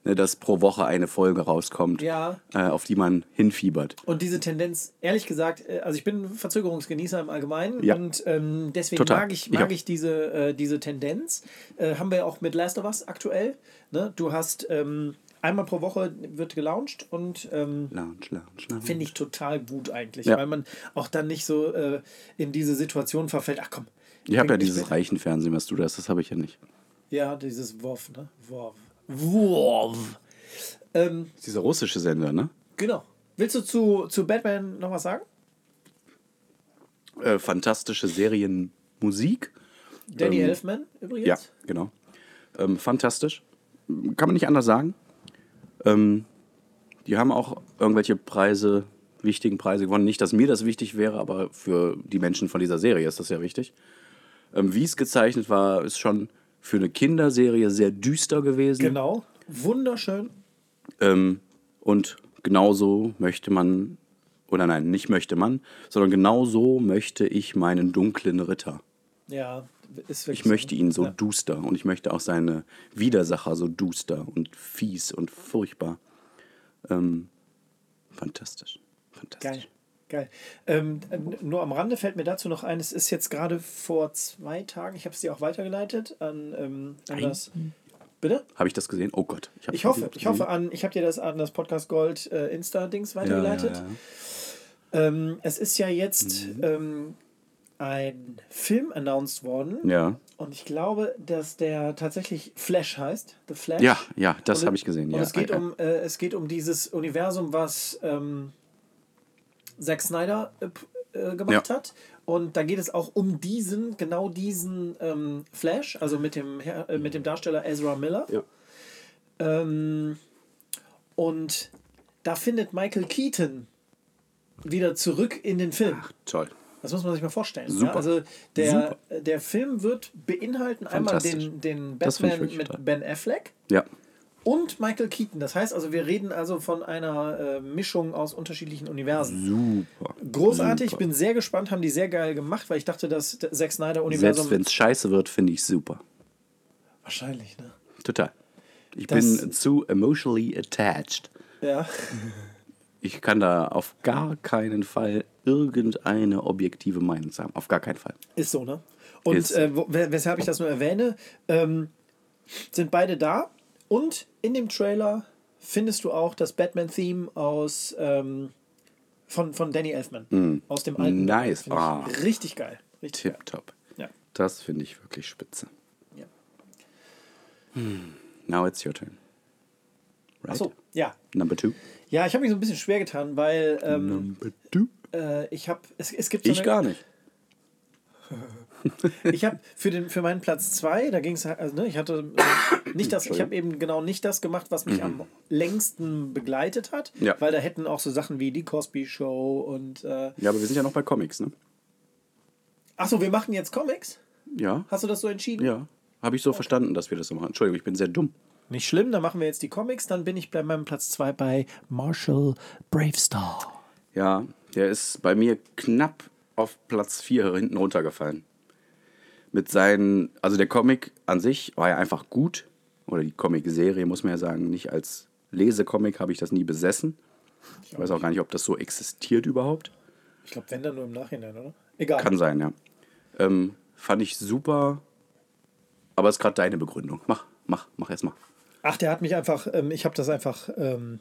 Ne, dass pro Woche eine Folge rauskommt, Ja. äh, auf die man hinfiebert. Und diese Tendenz, ehrlich gesagt, äh, also ich bin Verzögerungsgenießer im Allgemeinen Ja. und ähm, deswegen Total. mag ich, mag auch. ich diese, äh, diese Tendenz. Äh, haben wir ja auch mit Last of Us aktuell. Ne? Du hast ähm, einmal pro Woche wird gelauncht und ähm, finde ich total gut eigentlich, Ja. weil man auch dann nicht so äh, in diese Situation verfällt. Ach komm. Ich habe ja dieses reichen Fernsehen, was du da hast, das habe ich ja nicht. Ja, dieses WoW, ne? WoW. WoW. Ähm, Das ist dieser russische Sender, ne? genau. Willst du zu, zu Batman noch was sagen? Äh, fantastische Serienmusik. Danny Ähm, Elfman übrigens. Ja, genau. Ähm, fantastisch. Kann man nicht anders sagen. Ähm, die haben auch irgendwelche Preise, wichtigen Preise gewonnen. Nicht, dass mir das wichtig wäre, aber für die Menschen von dieser Serie ist das ja wichtig. Ähm, Wie es gezeichnet war, ist schon für eine Kinderserie sehr düster gewesen. Genau. Wunderschön. Ähm, und genauso möchte man, oder nein, nicht möchte man, sondern genauso möchte ich meinen dunklen Ritter. Ja, Ich möchte ihn so Ja. duster und ich möchte auch seine Widersacher so duster und fies und furchtbar. Ähm, fantastisch. Fantastisch. Geil. Geil. Ähm, nur am Rande fällt mir dazu noch ein, es ist jetzt gerade vor zwei Tagen, ich habe es dir auch weitergeleitet an, ähm, an das. Bitte? Habe ich das gesehen? Oh Gott. hab's Ich hoffe, ich hoffe an, ich habe dir das an das Podcast Gold äh, Insta-Dings Ja, ja, weitergeleitet. ja. Ähm, es ist ja jetzt Mhm. ähm, ein Film announced worden. Ja, Und ich glaube, dass der tatsächlich Flash heißt. The Flash. ja, ja das habe ich gesehen. Und Ja, es, geht um, äh, es geht um dieses Universum, was ähm, Zack Snyder äh, äh, gemacht Ja. hat. Und da geht es auch um diesen, genau diesen ähm, Flash, also mit dem, äh, mit dem Darsteller Ezra Miller. Ja. Ähm, und da findet Michael Keaton wieder zurück in den Film. Toll. Das muss man sich mal vorstellen. Super. Ja? Also der, Super. der Film wird beinhalten einmal den, den Batman mit toll. Ben Affleck Ja, und Michael Keaton. Das heißt also, wir reden also von einer äh, Mischung aus unterschiedlichen Universen. super. Großartig, ich super. bin sehr gespannt, haben die sehr geil gemacht, weil ich dachte, das Zack Selbst Snyder-Universum. wenn es scheiße wird, finde ich super. Wahrscheinlich, ne? Total. Ich Das- bin zu emotionally attached. Ja. Ich kann da auf gar keinen Fall irgendeine objektive Meinung sagen. Auf gar keinen Fall. Ist so, ne? Und Ist äh, weshalb ich das nur erwähne, ähm, sind beide da. Und in dem Trailer findest du auch das Batman-Theme aus ähm, von, von Danny Elfman. Aus dem alten. Mm. Nice. Ah. Richtig geil. Richtig geil. Tipptopp. Ja. Das finde ich wirklich spitze. Ja. Now it's your turn. Right? Achso, ja. Number two. Ja, ich habe mich so ein bisschen schwer getan, weil ähm, Number two. Äh, ich habe, es, es gibt so Ich gar nicht. Ich habe für den für meinen Platz zwei, da ging es also ne, ich hatte äh, nicht das, ich habe eben genau nicht das gemacht, was mich am längsten begleitet hat, Ja. weil da hätten auch so Sachen wie die Cosby Show und äh, Ja, aber wir sind ja noch bei Comics, ne? ach so, wir machen jetzt Comics. Ja. Hast du das so entschieden? Ja. Habe ich so verstanden, dass wir das so machen. Entschuldigung, ich bin sehr dumm. Nicht schlimm, dann machen wir jetzt die Comics, dann bin ich bei meinem Platz zwei bei Marshall Bravestar. Ja, der ist bei mir knapp auf Platz 4 hinten runtergefallen. Mit seinen, also der Comic an sich war ja einfach gut. Oder die Comic-Serie, muss man ja sagen. Nicht als Lesecomic habe ich das nie besessen. Ich weiß auch gar nicht, ob das so existiert überhaupt. Ich glaube, wenn dann nur im Nachhinein, oder? Egal. Kann sein, ja. Ähm, fand ich super. Aber ist gerade deine Begründung. Mach, mach, mach erst mal. Ach, der hat mich einfach, ähm, ich habe das einfach, ähm,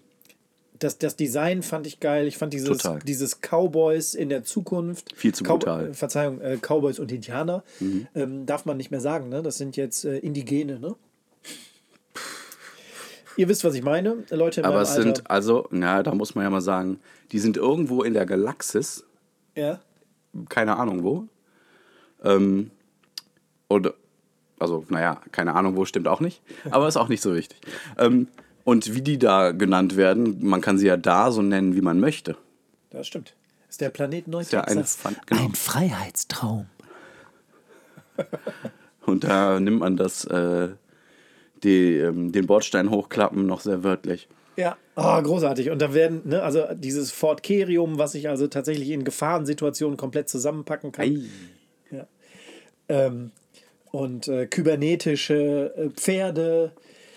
das, das Design fand ich geil. Ich fand dieses, Total. dieses Cowboys in der Zukunft. Viel zu brutal. äh, Verzeihung, äh, Cowboys und Indianer. Mhm. Ähm, darf man nicht mehr sagen, ne? Das sind jetzt äh, Indigene, ne? Ihr wisst, was ich meine, Leute Aber es Alter. sind, also, na, da muss man ja mal sagen, die sind irgendwo in der Galaxis. ja. keine Ahnung wo. Ähm, und, also, naja, keine Ahnung wo stimmt auch nicht, aber ist auch nicht so wichtig. Ähm, und wie die da genannt werden, man kann sie ja da so nennen, wie man möchte. Das stimmt. Ist der Planet ja eine Neutexas. Fan- genau. Ein Freiheitstraum. Und da nimmt man das, äh, die, ähm, den Bordstein hochklappen noch sehr wörtlich. Ja, oh, großartig. Und da werden, ne, also dieses Fort Kerium, was ich also tatsächlich in Gefahrensituationen komplett zusammenpacken kann. Ja. Ähm, und äh, kybernetische äh, Pferde,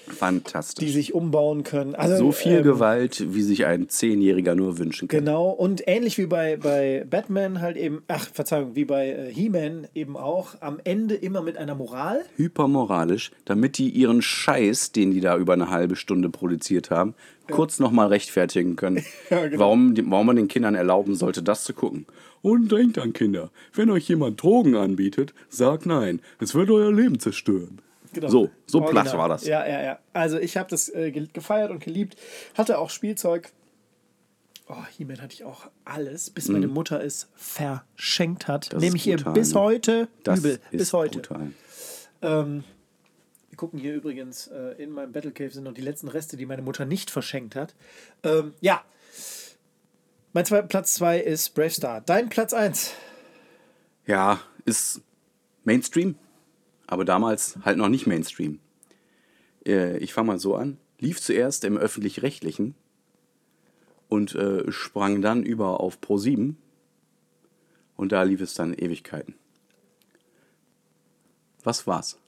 Fantastisch. die sich umbauen können. Also, so viel ähm, Gewalt, wie sich ein Zehnjähriger nur wünschen kann. Genau, und ähnlich wie bei, bei Batman halt eben, ach, Verzeihung, wie bei äh, He-Man eben auch, am Ende immer mit einer Moral. hypermoralisch, damit die ihren Scheiß, den die da über eine halbe Stunde produziert haben, kurz nochmal rechtfertigen können. Ja, genau. warum, die- warum man den Kindern erlauben sollte, das zu gucken. Und denkt an Kinder, wenn euch jemand Drogen anbietet, sagt nein. Es wird euer Leben zerstören. Genau. So, so Original. platt war das. Ja, ja, ja. Also ich habe das äh, ge- gefeiert und geliebt. Hatte auch Spielzeug. Oh, He-Man hatte ich auch alles, bis meine Mutter es verschenkt hat. Mhm. Das Nehme ich ihr bis ne? heute Das übel. ist Bis heute. Ähm, wir gucken hier übrigens, äh, in meinem Battle Cave sind noch die letzten Reste, die meine Mutter nicht verschenkt hat. Ähm, ja. Mein zwei, Platz 2 ist Brave Star. Dein Platz 1. Ja, ist Mainstream, aber damals halt noch nicht Mainstream. Äh, Ich fange mal so an. Lief zuerst im öffentlich-rechtlichen und äh, sprang dann über auf Pro7 und da lief es dann Ewigkeiten. Was war's?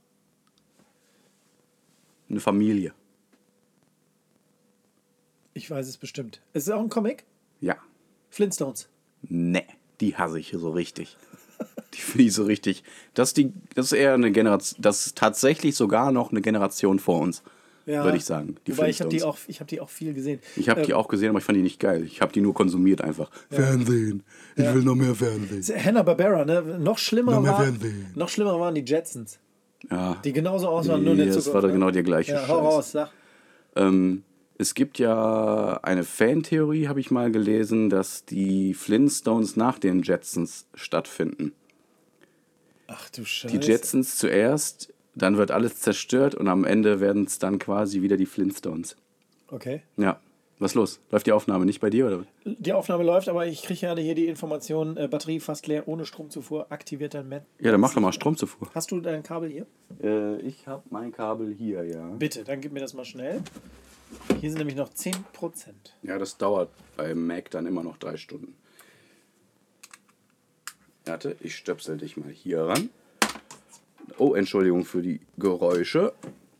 Eine Familie. Ich weiß es bestimmt. Es ist auch ein Comic. Ja. Flintstones. Ne, die hasse ich so richtig. Die finde ich so richtig. Das ist, die, das ist eher eine Generation, das ist tatsächlich sogar noch eine Generation vor uns, würde ich sagen. Die Wobei ich habe die, auch- ich hab die auch viel gesehen. Ich habe die Ähm, auch gesehen, aber ich fand die nicht geil. Ich habe die nur konsumiert einfach. Fernsehen. Ich will noch mehr Fernsehen. Hanna-Barbera, ne? Noch schlimmer, Noch mehr war, Fernsehen. noch schlimmer waren die Jetsons. Ja. Die genauso aussahen, nur in der das war doch ne? genau der gleiche Ja, hau Scheiß. raus, sag. Ähm, es gibt ja eine Fantheorie, habe ich mal gelesen, dass die Flintstones nach den Jetsons stattfinden. Ach du Scheiße. Die Jetsons zuerst, dann wird alles zerstört und am Ende werden es dann quasi wieder die Flintstones. Okay. Ja. Was los? Läuft die Aufnahme nicht bei dir oder? Die Aufnahme läuft, aber ich kriege gerade hier die Information, äh, Batterie fast leer, ohne Stromzufuhr, aktiviert dein Met. Ja, dann mach doch mal Stromzufuhr. Hast du dein Kabel hier? Äh, ich habe mein Kabel hier, ja. Bitte, dann gib mir das mal schnell. Hier sind nämlich noch 10%. Ja, das dauert bei Mac dann immer noch drei Stunden. Warte, ich stöpsel dich mal hier ran. Oh, Entschuldigung für die Geräusche.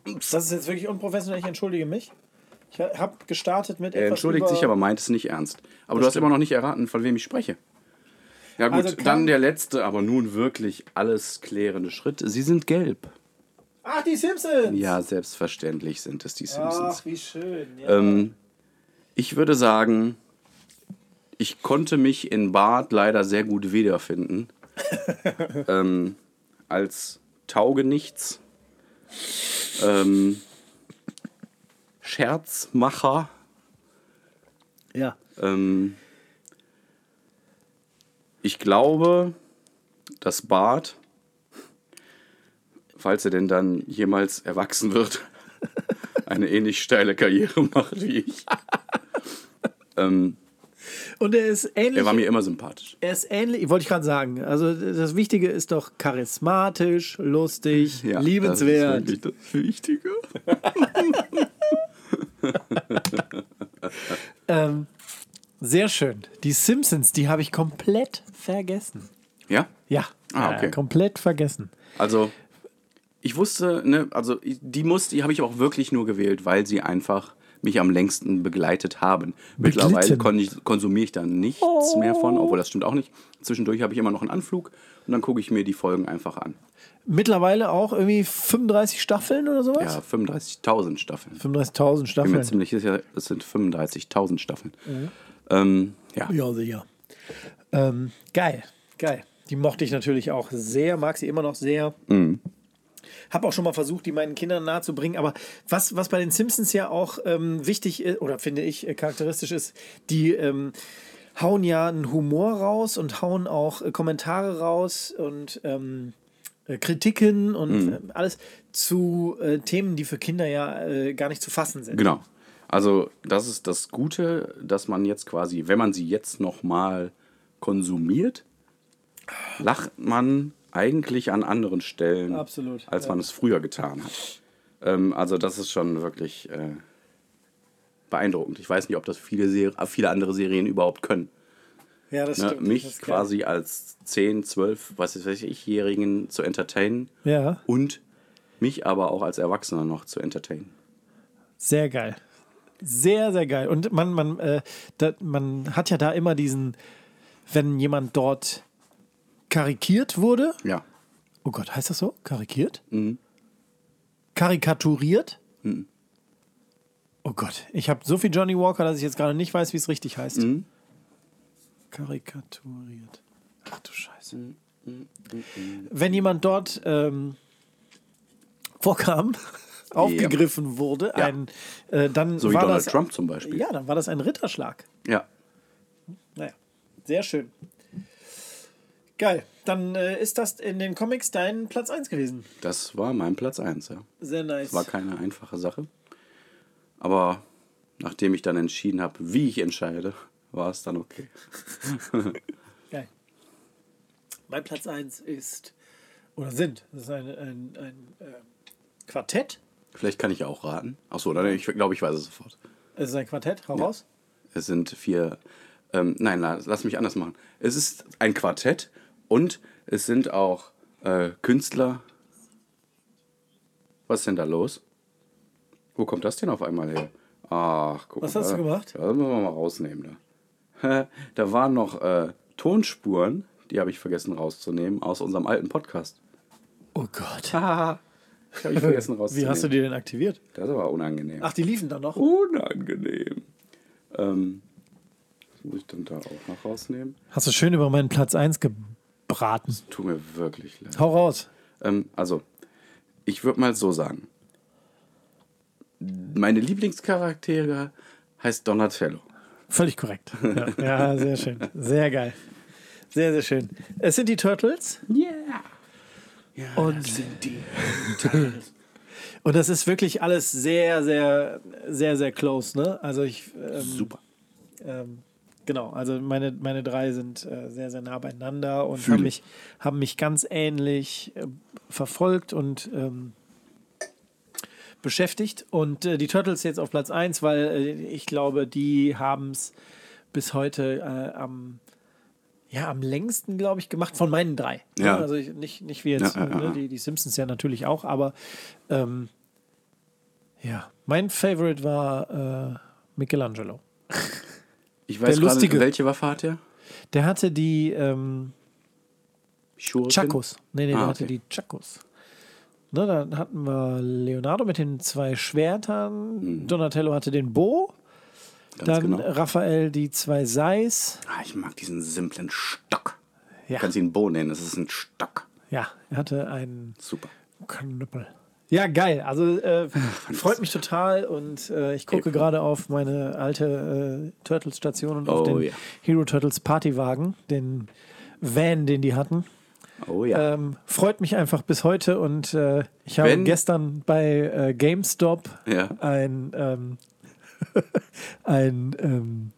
Das ist jetzt wirklich unprofessionell, ich entschuldige mich. Ich habe gestartet mit Er entschuldigt sich, aber meint es nicht ernst. Aber du hast immer noch nicht erraten, von wem ich spreche. Ja gut, Also dann der letzte, aber nun wirklich alles klärende Schritt. Sie sind gelb. Ach, die Simpsons! Ja, selbstverständlich sind es die Simpsons. Ach, wie schön. Ja. Ähm, ich würde sagen, ich konnte mich in Bart leider sehr gut wiederfinden. ähm, als Taugenichts. ähm, Scherzmacher. Ja. Ähm, ich glaube, dass Bart, falls er denn dann jemals erwachsen wird, eine ähnlich steile Karriere macht wie ich. ähm, Und er ist ähnlich. er war mir immer sympathisch. Er ist ähnlich, wollte ich gerade sagen. Also das Wichtige ist doch charismatisch, lustig, liebenswert. Das ist wirklich das Wichtige. Ähm, sehr schön. Die Simpsons, die habe ich komplett vergessen. Ja? Ja, Ah, äh, okay. komplett vergessen. Also, ich wusste, ne, also die muss, die habe ich auch wirklich nur gewählt, weil sie einfach mich am längsten begleitet haben. Mittlerweile Beglitten. kon ich, konsumiere ich da nichts mehr von, obwohl das stimmt auch nicht. Zwischendurch habe ich immer noch einen Anflug und dann gucke ich mir die Folgen einfach an. Mittlerweile auch irgendwie 35 Staffeln oder sowas? Ja, 35.000 Staffeln. 35.000 Ich bin mir Staffeln. ziemlich sicher, es sind 35.000 Staffeln. Ähm, ja. Ja, sicher. Ähm, geil, geil. Die mochte ich natürlich auch sehr, mag sie immer noch sehr. Habe auch schon mal versucht, die meinen Kindern nahezubringen. Aber was, was bei den Simpsons ja auch ähm, wichtig ist, oder finde ich äh, charakteristisch ist, die ähm, hauen ja einen Humor raus und hauen auch äh, Kommentare raus und ähm, äh, Kritiken und äh, alles zu äh, Themen, die für Kinder ja äh, gar nicht zu fassen sind. Genau. Also das ist das Gute, dass man jetzt quasi, wenn man sie jetzt noch mal konsumiert, lacht man eigentlich an anderen Stellen, Absolut, als ja. man es früher getan hat. Ähm, also das ist schon wirklich äh, beeindruckend. Ich weiß nicht, ob das viele, Ser viele andere Serien überhaupt können. Ja, das Ne? stimmt. Mich Das ist geil. quasi als 10, 12, was weiß ich-Jährigen zu entertainen Ja. und mich aber auch als Erwachsener noch zu entertainen. Sehr geil. Sehr, sehr geil. Und man, man, äh, da, man hat ja da immer diesen, wenn jemand dort karikiert wurde. Ja. Oh Gott, heißt das so? Karikiert? Karikaturiert? Oh Gott, ich habe so viel Johnny Walker, dass ich jetzt gerade nicht weiß, wie es richtig heißt. Karikaturiert. Ach du Scheiße. Wenn jemand dort ähm, vorkam, aufgegriffen wurde, Ja. ein, äh, dann So wie war Donald das, Trump zum Beispiel. Ja, dann war das ein Ritterschlag. Ja. Naja, sehr schön. Geil. Dann äh, ist das in den Comics dein Platz 1 gewesen. Das war mein Platz 1, ja. Sehr nice. War keine einfache Sache. Aber nachdem ich dann entschieden habe, wie ich entscheide, war es dann okay. Geil. Mein Platz 1 ist, oder sind, das ist ein, ein, ein äh, Quartett. Vielleicht kann ich auch raten. Achso, dann ich glaube, ich weiß es sofort. Es ist ein Quartett, hau raus. Es sind vier. Ähm, nein, la- lass mich anders machen. Es ist ein Quartett und es sind auch äh, Künstler. Was ist denn da los? Wo kommt das denn auf einmal her? Ach, guck Was mal. hast du gemacht? Das müssen wir mal rausnehmen. Da, da waren noch äh, Tonspuren, die habe ich vergessen rauszunehmen, aus unserem alten Podcast. Oh Gott. Ich habe ich vergessen rauszunehmen. Wie hast du die denn aktiviert? Das aber unangenehm. Ach, die liefen dann noch? Unangenehm. Ähm, muss ich dann da auch noch rausnehmen. Hast du schön über meinen Platz 1 gebraten. Tut mir wirklich leid. Hau raus. Ähm, also, ich würde mal so sagen. Meine Lieblingscharaktere heißt Donatello. Völlig korrekt. Ja, ja, sehr schön. Sehr geil. Sehr, sehr schön. Es sind die Turtles. Yeah. Ja, Und- das sind die. Und das ist wirklich alles sehr, sehr, sehr, sehr close, ne? Also ich, ähm, Super. ähm, genau, also meine, meine drei sind äh, sehr, sehr nah beieinander und haben ich. mich, haben mich ganz ähnlich äh, verfolgt und ähm, beschäftigt. Und äh, die Turtles jetzt auf Platz 1, weil äh, ich glaube, die haben es bis heute äh, am, ja, am längsten, glaube ich, gemacht von meinen drei. Ne? Ja. Also ich, nicht, nicht wie jetzt Ja, ja, ja. Ne, die, die Simpsons ja natürlich auch, aber ähm, ja, mein Favorite war äh, Michelangelo. Ich weiß Der Lustige. gerade, welche Waffe hat er? Der hatte die ähm? Chakos. Nee, nee, Ah, der hatte okay. die Chakos. Ne, dann hatten wir Leonardo mit den zwei Schwertern. Donatello hatte den Bo. Ganz Dann genau. Raphael die zwei Seis. Ah, ich mag diesen simplen Stock. Ja. Du kannst ihn Bo nennen, das ist ein Stock. Ja, er hatte einen Super. Knüppel. Ja, geil. Also äh, freut mich total und äh, ich gucke gerade auf meine alte äh, Turtles-Station und auf Oh, den ja. Hero Turtles Partywagen, den Van, den die hatten. Oh ja. Ähm, freut mich einfach bis heute und äh, ich habe Wenn- gestern bei äh, GameStop Ja. ein, ähm, ein ähm,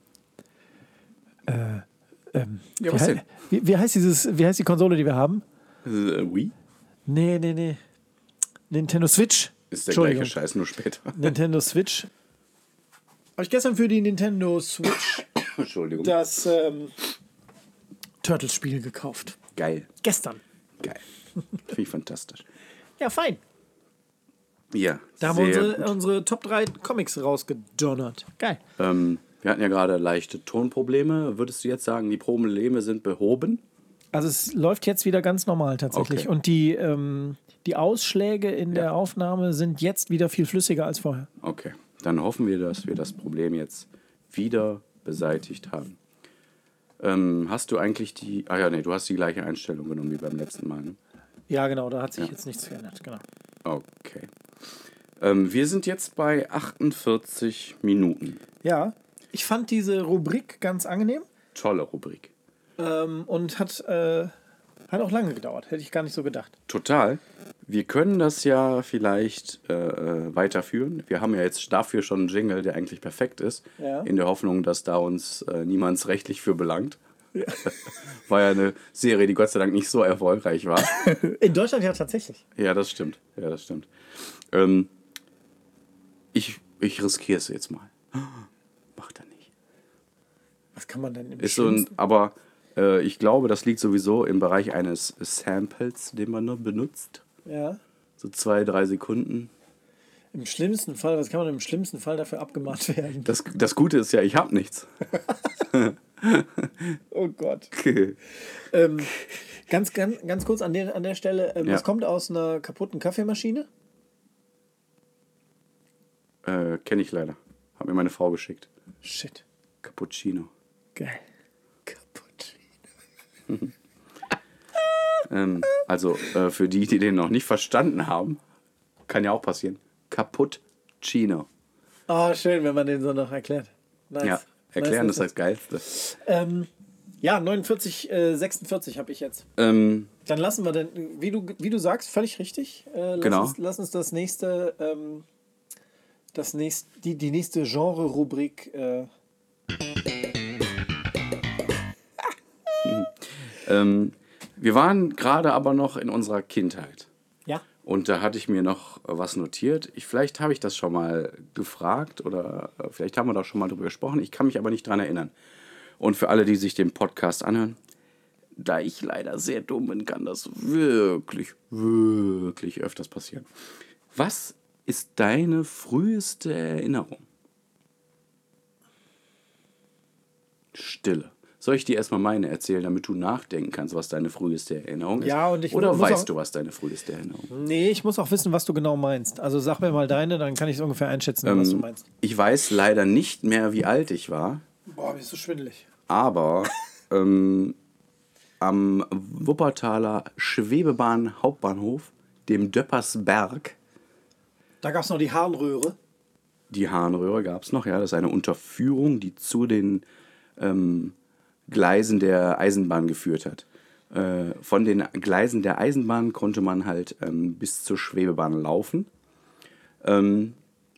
äh, ähm, Ja, wie, was hei- denn? Wie, wie heißt dieses, wie heißt die Konsole, die wir haben? Äh, Wii? Nee, nee, nee. Nintendo Switch. Ist der gleiche Scheiß, nur später. Nintendo Switch. Habe ich gestern für die Nintendo Switch Entschuldigung. das ähm, Turtles-Spiel gekauft. Geil. Gestern. Geil. Finde ich fantastisch. Ja, fein. Ja, Da haben wir unsere, unsere Top 3 Comics rausgedonnert. Geil. Ähm, wir hatten ja gerade leichte Tonprobleme. Würdest du jetzt sagen, die Probleme sind behoben? Also es läuft jetzt wieder ganz normal tatsächlich. Okay. Und die, ähm, die Ausschläge in der Aufnahme sind jetzt wieder viel flüssiger als vorher. Okay, dann hoffen wir, dass wir das Problem jetzt wieder beseitigt haben. Ähm, hast du eigentlich die. Ah ja, nee, du hast die gleiche Einstellung genommen wie beim letzten Mal. Ne? Ja, genau, da hat sich jetzt nichts geändert. Genau. Okay. Ähm, wir sind jetzt bei 48 Minuten. Ja, ich fand diese Rubrik ganz angenehm Tolle Rubrik. ähm, und hat, äh, hat auch lange gedauert. Hätte ich gar nicht so gedacht. Total. Wir können das ja vielleicht äh, äh, weiterführen. Wir haben ja jetzt dafür schon einen Jingle, der eigentlich perfekt ist. Ja. In der Hoffnung, dass da uns äh, niemand rechtlich für belangt. War ja eine Serie, die Gott sei Dank nicht so erfolgreich war. In Deutschland ja tatsächlich. ja, das stimmt. Ja, das stimmt. Ähm, ich ich riskiere es jetzt mal. Macht er nicht. Was kann man denn im Ist so ein, aber äh, ich glaube, das liegt sowieso im Bereich eines Samples, den man nur benutzt. Ja. So zwei, drei Sekunden. Im schlimmsten Fall, was kann man im schlimmsten Fall dafür abgemahnt werden? Das, das Gute ist ja, ich habe nichts. Oh Gott. Ähm, ganz, ganz, ganz kurz an der, an der Stelle, ähm, Ja. was kommt aus einer kaputten Kaffeemaschine? äh, Kenne ich leider. Hat mir meine Frau geschickt. Shit. Cappuccino. Geil. Kaputt. Ähm, also äh, für die, die den noch nicht verstanden haben, kann ja auch passieren. Cappuccino. Oh, schön, wenn man den so noch erklärt. Nice. Ja, erklären nice, ist das Geilste. Ähm, ja, 49, äh, 46 habe ich jetzt. Ähm, Dann lassen wir denn, wie du, wie du sagst, völlig richtig. Äh, lass, Genau. uns, lass uns das nächste, ähm, das nächste, die, die nächste Genre-Rubrik. Äh, ähm, wir waren gerade aber noch in unserer Kindheit. ja. Und da hatte ich mir noch was notiert. Ich, vielleicht habe ich das schon mal gefragt oder äh, vielleicht haben wir da schon mal drüber gesprochen. Ich kann mich aber nicht dran erinnern. Und für alle, die sich den Podcast anhören, da ich leider sehr dumm bin, kann das wirklich, wirklich öfters passieren. Was ist deine früheste Erinnerung? Stille. Soll ich dir erstmal meine erzählen, damit du nachdenken kannst, was deine früheste Erinnerung ist? Ja, und ich Oder weißt auch- du, was deine früheste Erinnerung ist? Nee, ich muss auch wissen, was du genau meinst. Also sag mir mal deine, dann kann ich es ungefähr einschätzen, was du meinst. Ich weiß leider nicht mehr, wie alt ich war, Boah, bist du schwindelig. aber ähm, am Wuppertaler Schwebebahn Hauptbahnhof, dem Döppersberg, Da gab es noch die Harnröhre. die Harnröhre gab es noch, ja, das ist eine Unterführung, die zu den ähm, Gleisen der Eisenbahn geführt hat. Äh, von den Gleisen der Eisenbahn konnte man halt ähm, bis zur Schwebebahn laufen. Ähm,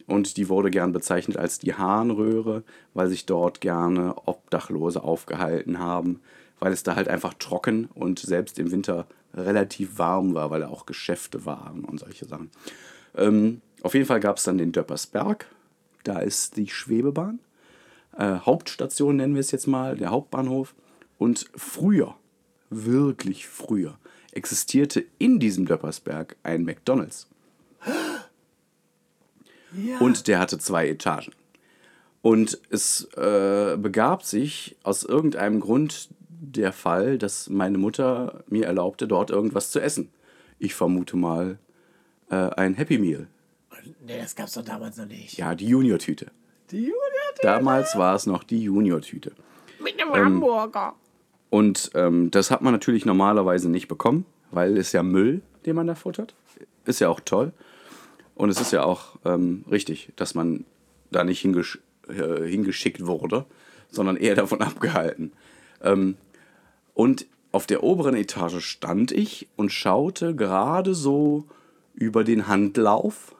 und die wurde gern bezeichnet als die Harnröhre, weil sich dort gerne Obdachlose aufgehalten haben, weil es da halt einfach trocken und selbst im Winter relativ warm war, weil da auch Geschäfte waren und solche Sachen. Ähm, auf jeden Fall gab es dann den Döppersberg, da ist die Schwebebahn. Äh, Hauptstation nennen wir es jetzt mal, der Hauptbahnhof. Und früher, wirklich früher, existierte in diesem Döppersberg ein McDonalds. Und der hatte zwei Etagen. Und es äh, begab sich aus irgendeinem Grund der Fall, dass meine Mutter mir erlaubte, dort irgendwas zu essen. Ich vermute mal äh, ein Happy Meal. Nee, das gab's doch damals noch nicht. Ja, die Junior-Tüte. Die Julia, Damals war es noch die Junior-Tüte. Mit einem Hamburger. Und ähm, das hat man natürlich normalerweise nicht bekommen, weil es ja Müll, den man da futtert. Ist ja auch toll. Und es ist ja auch ähm, richtig, dass man da nicht hingesch äh, hingeschickt wurde, sondern eher davon abgehalten. Ähm, und auf der oberen Etage stand ich und schaute gerade so über den Handlauf.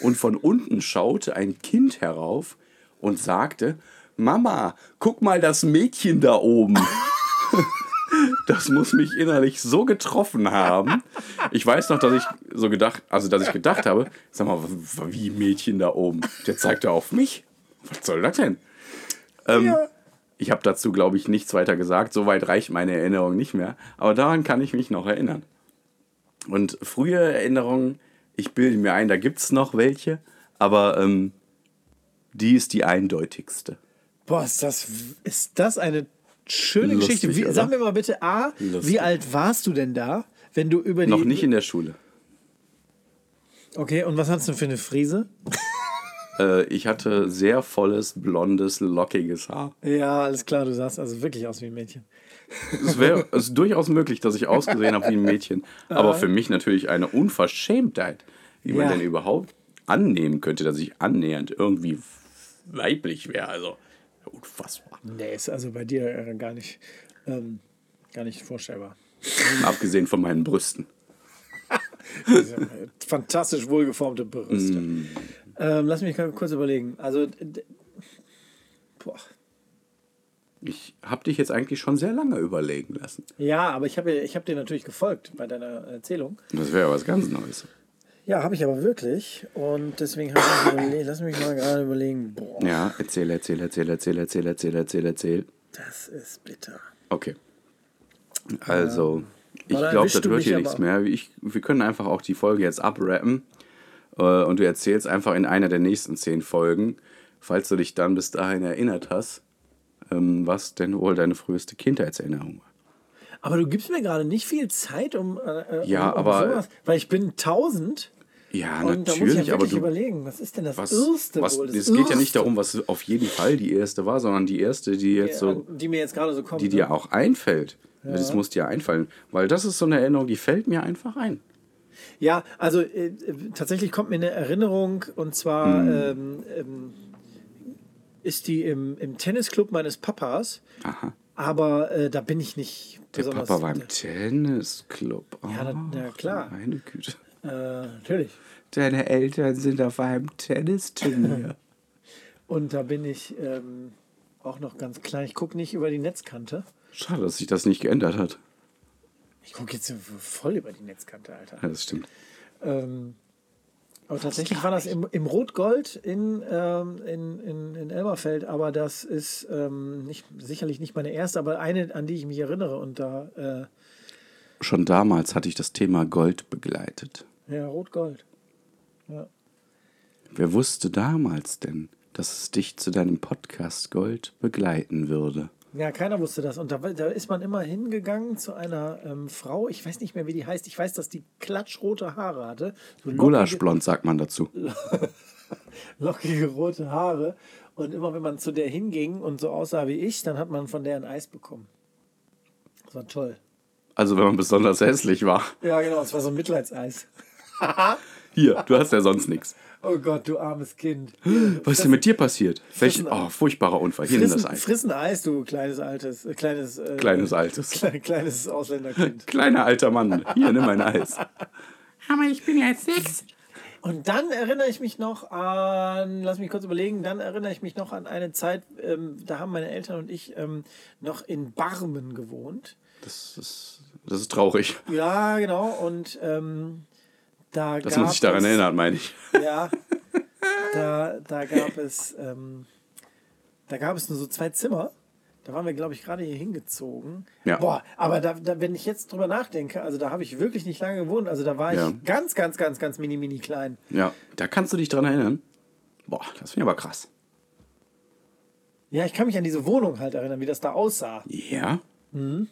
Und von unten schaute ein Kind herauf und sagte, Mama, guck mal das Mädchen da oben. Das muss mich innerlich so getroffen haben. Ich weiß noch, dass ich so gedacht, also dass ich gedacht habe, sag mal, wie Mädchen da oben? Der zeigt da auf mich. Was soll das denn? Ähm, Ich habe dazu, glaube ich, nichts weiter gesagt. Soweit reicht meine Erinnerung nicht mehr. Aber daran kann ich mich noch erinnern. Und frühe Erinnerungen, ich bilde mir ein, da gibt es noch welche, aber ähm, die ist die eindeutigste. Boah, ist das, ist das eine schöne Lustig, Geschichte. Wie, sag mir mal bitte, A, Lustig. wie alt warst du denn da, wenn du über die... Noch nicht in der Schule. Okay, und was hast du für eine Frise? Äh, ich hatte sehr volles, blondes, lockiges Haar. Ja, alles klar, du sahst also wirklich aus wie ein Mädchen. Es wäre durchaus möglich, dass ich ausgesehen habe wie ein Mädchen. Aber für mich natürlich eine Unverschämtheit, wie man Ja. denn überhaupt annehmen könnte, dass ich annähernd irgendwie weiblich wäre. Also unfassbar. Nee, ist also bei dir äh, gar nicht, ähm, gar nicht vorstellbar. Abgesehen von meinen Brüsten. Fantastisch wohlgeformte Brüste. Ähm, lass mich kurz überlegen. Also, boah. Ich habe dich jetzt eigentlich schon sehr lange überlegen lassen. ja, aber ich habe ich hab dir natürlich gefolgt bei deiner Erzählung. Das wäre was ganz Neues. Ja, habe ich aber wirklich. Und deswegen habe ich überlegt, lass mich mal gerade überlegen. Boah, Ja, erzähl, erzähl, erzähl, erzähl, erzähl, erzähl, erzähl, erzähl. das ist bitter. Okay. Also, ich Weil da glaube, das wird hier nichts mehr. Ich, wir können einfach auch die Folge jetzt abrappen. Äh, und du erzählst einfach in einer der nächsten zehn Folgen, falls du dich dann bis dahin erinnert hast, ähm, was denn wohl deine früheste Kindheitserinnerung war. Aber du gibst mir gerade nicht viel Zeit, um. Äh, Ja, um, um aber- Sowas, weil ich bin 1000 Ja, und da muss ich natürlich, ja aber du. überlegen, was ist denn das Was, Erste was? Das es geht ja nicht darum, was auf jeden Fall die erste war, sondern die erste, die jetzt so, die mir jetzt gerade so kommt. die ne? dir auch einfällt. Das muss dir einfallen, weil das ist so eine Erinnerung, die fällt mir einfach ein. Ja, also äh, äh, tatsächlich kommt mir eine Erinnerung und zwar Hm. ähm, ähm, ist die im, im Tennisclub meines Papas, Aha. aber äh, da bin ich nicht Der besonders. Papa war im Tennisclub. Ja, na- na klar. Meine Güte. äh, natürlich. Deine Eltern sind auf einem Tennisturnier. Und da bin ich ähm, auch noch ganz klein. Ich gucke nicht über die Netzkante. Schade, dass sich das nicht geändert hat. Ich gucke jetzt voll über die Netzkante, Alter. Ja, das stimmt. Ähm, aber tatsächlich war das im, im Rot-Gold in, ähm, in, in, in Elberfeld, aber das ist ähm, nicht, sicherlich nicht meine erste, aber eine, an die ich mich erinnere. Und da, äh, Schon damals hatte ich das Thema Gold begleitet. ja, Rot-Gold. Wer wusste damals denn, dass es dich zu deinem Podcast Gold begleiten würde? Ja, keiner wusste das. Und da, da ist man immer hingegangen zu einer ähm, Frau, ich weiß nicht mehr, wie die heißt. Ich weiß, dass die klatschrote Haare hatte. So Gulaschblond sagt man dazu. lockige rote Haare. Und immer wenn man zu der hinging und so aussah wie ich, dann hat man von der ein Eis bekommen. Das war toll. Also wenn man besonders hässlich war. Ja, genau, es war so ein Mitleidseis. Hier, du hast ja sonst nichts. Oh Gott, du armes Kind. Was ist denn mit dir passiert? Welch, Frissen- oh, furchtbarer Unfall. Hier, nimm das Frissen, Eis. frissen Eis, du kleines altes, äh, kleines, äh, Kleines Altes. Klein, kleines Ausländerkind. Kleiner alter Mann. Hier, nimm ein Eis. Aber ich bin jetzt sechs. Und dann erinnere ich mich noch an, lass mich kurz überlegen, dann erinnere ich mich noch an eine Zeit, ähm, da haben meine Eltern und ich ähm, noch in Barmen gewohnt. Das ist, das ist traurig, Ja, genau. Und ähm, da dass gab man sich daran es, erinnert, meine ich. Ja, da, da gab es, ähm, da gab es nur so zwei Zimmer. Da waren wir, glaube ich, gerade hier hingezogen. Ja. Boah, aber da, da, wenn ich jetzt drüber nachdenke, also da habe ich wirklich nicht lange gewohnt. Also da war ich Ja. ganz, ganz, ganz, ganz mini, mini klein. Ja, da kannst du dich dran erinnern. Boah, das finde ich aber krass. Ja, ich kann mich an diese Wohnung halt erinnern, wie das da aussah. Ja? Und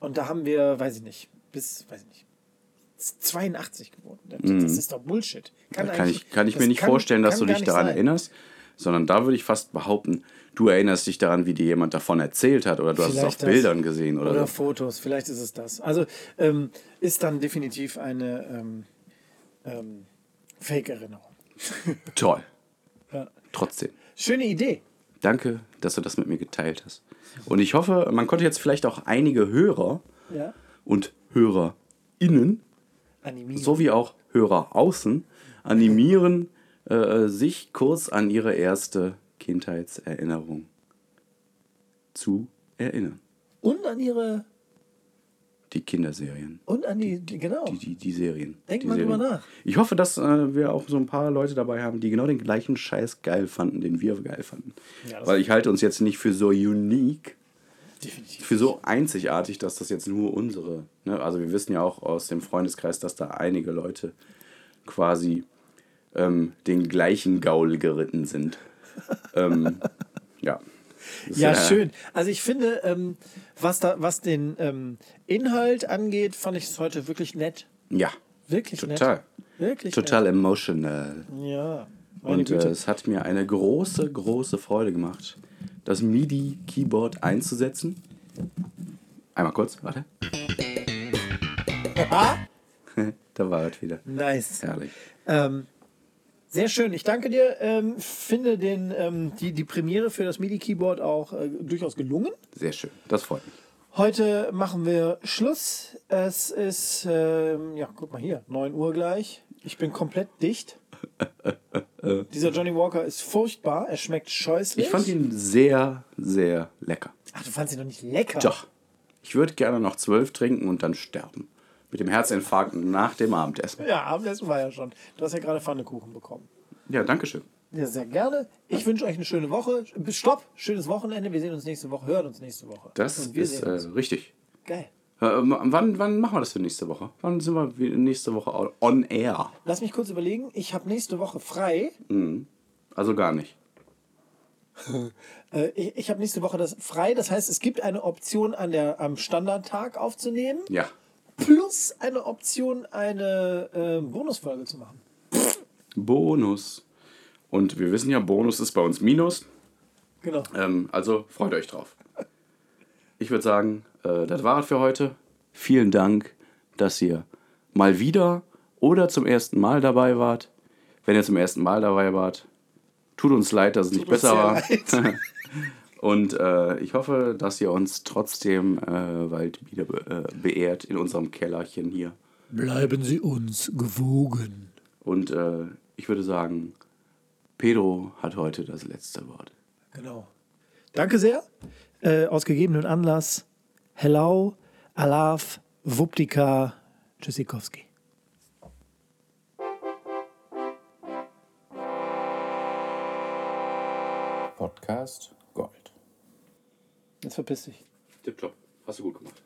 da haben wir, weiß ich nicht, bis, weiß ich nicht, 82 gewohnt. Das, das ist doch Bullshit. Mhm. kann eigentlich- ich, kann ich mir nicht kann- vorstellen, dass kann du dich daran sein. erinnerst, sondern da würde ich fast behaupten, du erinnerst dich daran, wie dir jemand davon erzählt hat oder du hast es auf Vielleicht das. Bildern gesehen oder, Oder so. Fotos, vielleicht ist es das. Also ähm, ist dann definitiv eine, ähm, ähm, Fake-Erinnerung. Toll. Ja. Trotzdem. Schöne Idee. Danke, dass du das mit mir geteilt hast. Und ich hoffe, man konnte jetzt vielleicht auch einige Hörer Ja. und HörerInnen Animieren. sowie auch Hörer außen animieren, äh, sich kurz an ihre erste Kindheitserinnerung zu erinnern. Und an ihre. Die Kinderserien. Und an die. die genau. Die, die, die Serien. Denk die mal drüber nach. Ich hoffe, dass äh, wir auch so ein paar Leute dabei haben, die genau den gleichen Scheiß geil fanden, den wir geil fanden. Ja, Weil ich halte uns jetzt nicht für so unique, Definitiv. für so einzigartig, dass das jetzt nur unsere. Ne? Also wir wissen ja auch aus dem Freundeskreis, dass da einige Leute quasi ähm, den gleichen Gaul geritten sind. ähm, ja. Ja, äh, schön. Also ich finde, ähm, was, da, was den ähm, Inhalt angeht, fand ich es heute wirklich nett. Ja, Wirklich total. nett. Wirklich Total emotional. nett. Ja. Meine Und äh, es hat mir eine große, große Freude gemacht, das MIDI-Keyboard einzusetzen. Einmal kurz, warte. da war es wieder. nice. Herrlich. Ähm, sehr schön. Ich danke dir. Ähm, finde den, ähm, die, die Premiere für das MIDI-Keyboard auch äh, durchaus gelungen. Sehr schön. Das freut mich. Heute machen wir Schluss. Es ist, ähm, ja, guck mal hier, 9 Uhr gleich. Ich bin komplett dicht. Dieser Johnny Walker ist furchtbar. Er schmeckt scheußlich. Ich fand ihn sehr, sehr lecker. Ach, du fandst ihn doch nicht lecker. Doch. Ich würde gerne noch zwölf trinken und dann sterben. Mit dem Herzinfarkt nach dem Abendessen. Ja, Abendessen war ja schon. Du hast ja gerade Pfannekuchen bekommen. Ja, danke schön. Ja, sehr gerne. Ich wünsche euch eine schöne Woche. Stopp, schönes Wochenende. Wir sehen uns nächste Woche, hören uns nächste Woche. Das ist äh, richtig. Geil. Äh, wann, wann machen wir das für nächste Woche? Wann sind wir nächste Woche on air? Lass mich kurz überlegen. Ich habe nächste Woche frei. Also gar nicht. Äh, ich ich habe nächste Woche das frei. Das heißt, es gibt eine Option, an der, am Standardtag aufzunehmen. Ja. Plus eine Option, eine äh, Bonusfolge zu machen. Bonus. Und wir wissen ja, Bonus ist bei uns Minus. Genau. Ähm, also freut euch drauf. Ich würde sagen, äh, das war es für heute. Vielen Dank, dass ihr mal wieder oder zum ersten Mal dabei wart. Wenn ihr zum ersten Mal dabei wart, tut uns leid, dass es nicht uns besser war. Und äh, ich hoffe, dass ihr uns trotzdem äh, bald wieder be äh, beehrt in unserem Kellerchen hier. Bleiben Sie uns gewogen. Und äh, ich würde sagen, Pedro hat heute das letzte Wort. Genau. Danke sehr. Äh, aus gegebenen Anlass. Hello, Alaf, Wuptika, Tschüssikowski. Podcast Gold. Jetzt verpiss dich. Tipptopp. Hast du gut gemacht.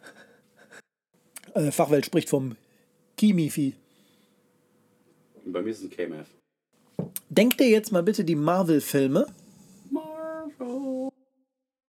Äh, Fachwelt spricht vom Kimifi. Bei mir ist es ein KMF. Denk dir jetzt mal bitte die Marvel-Filme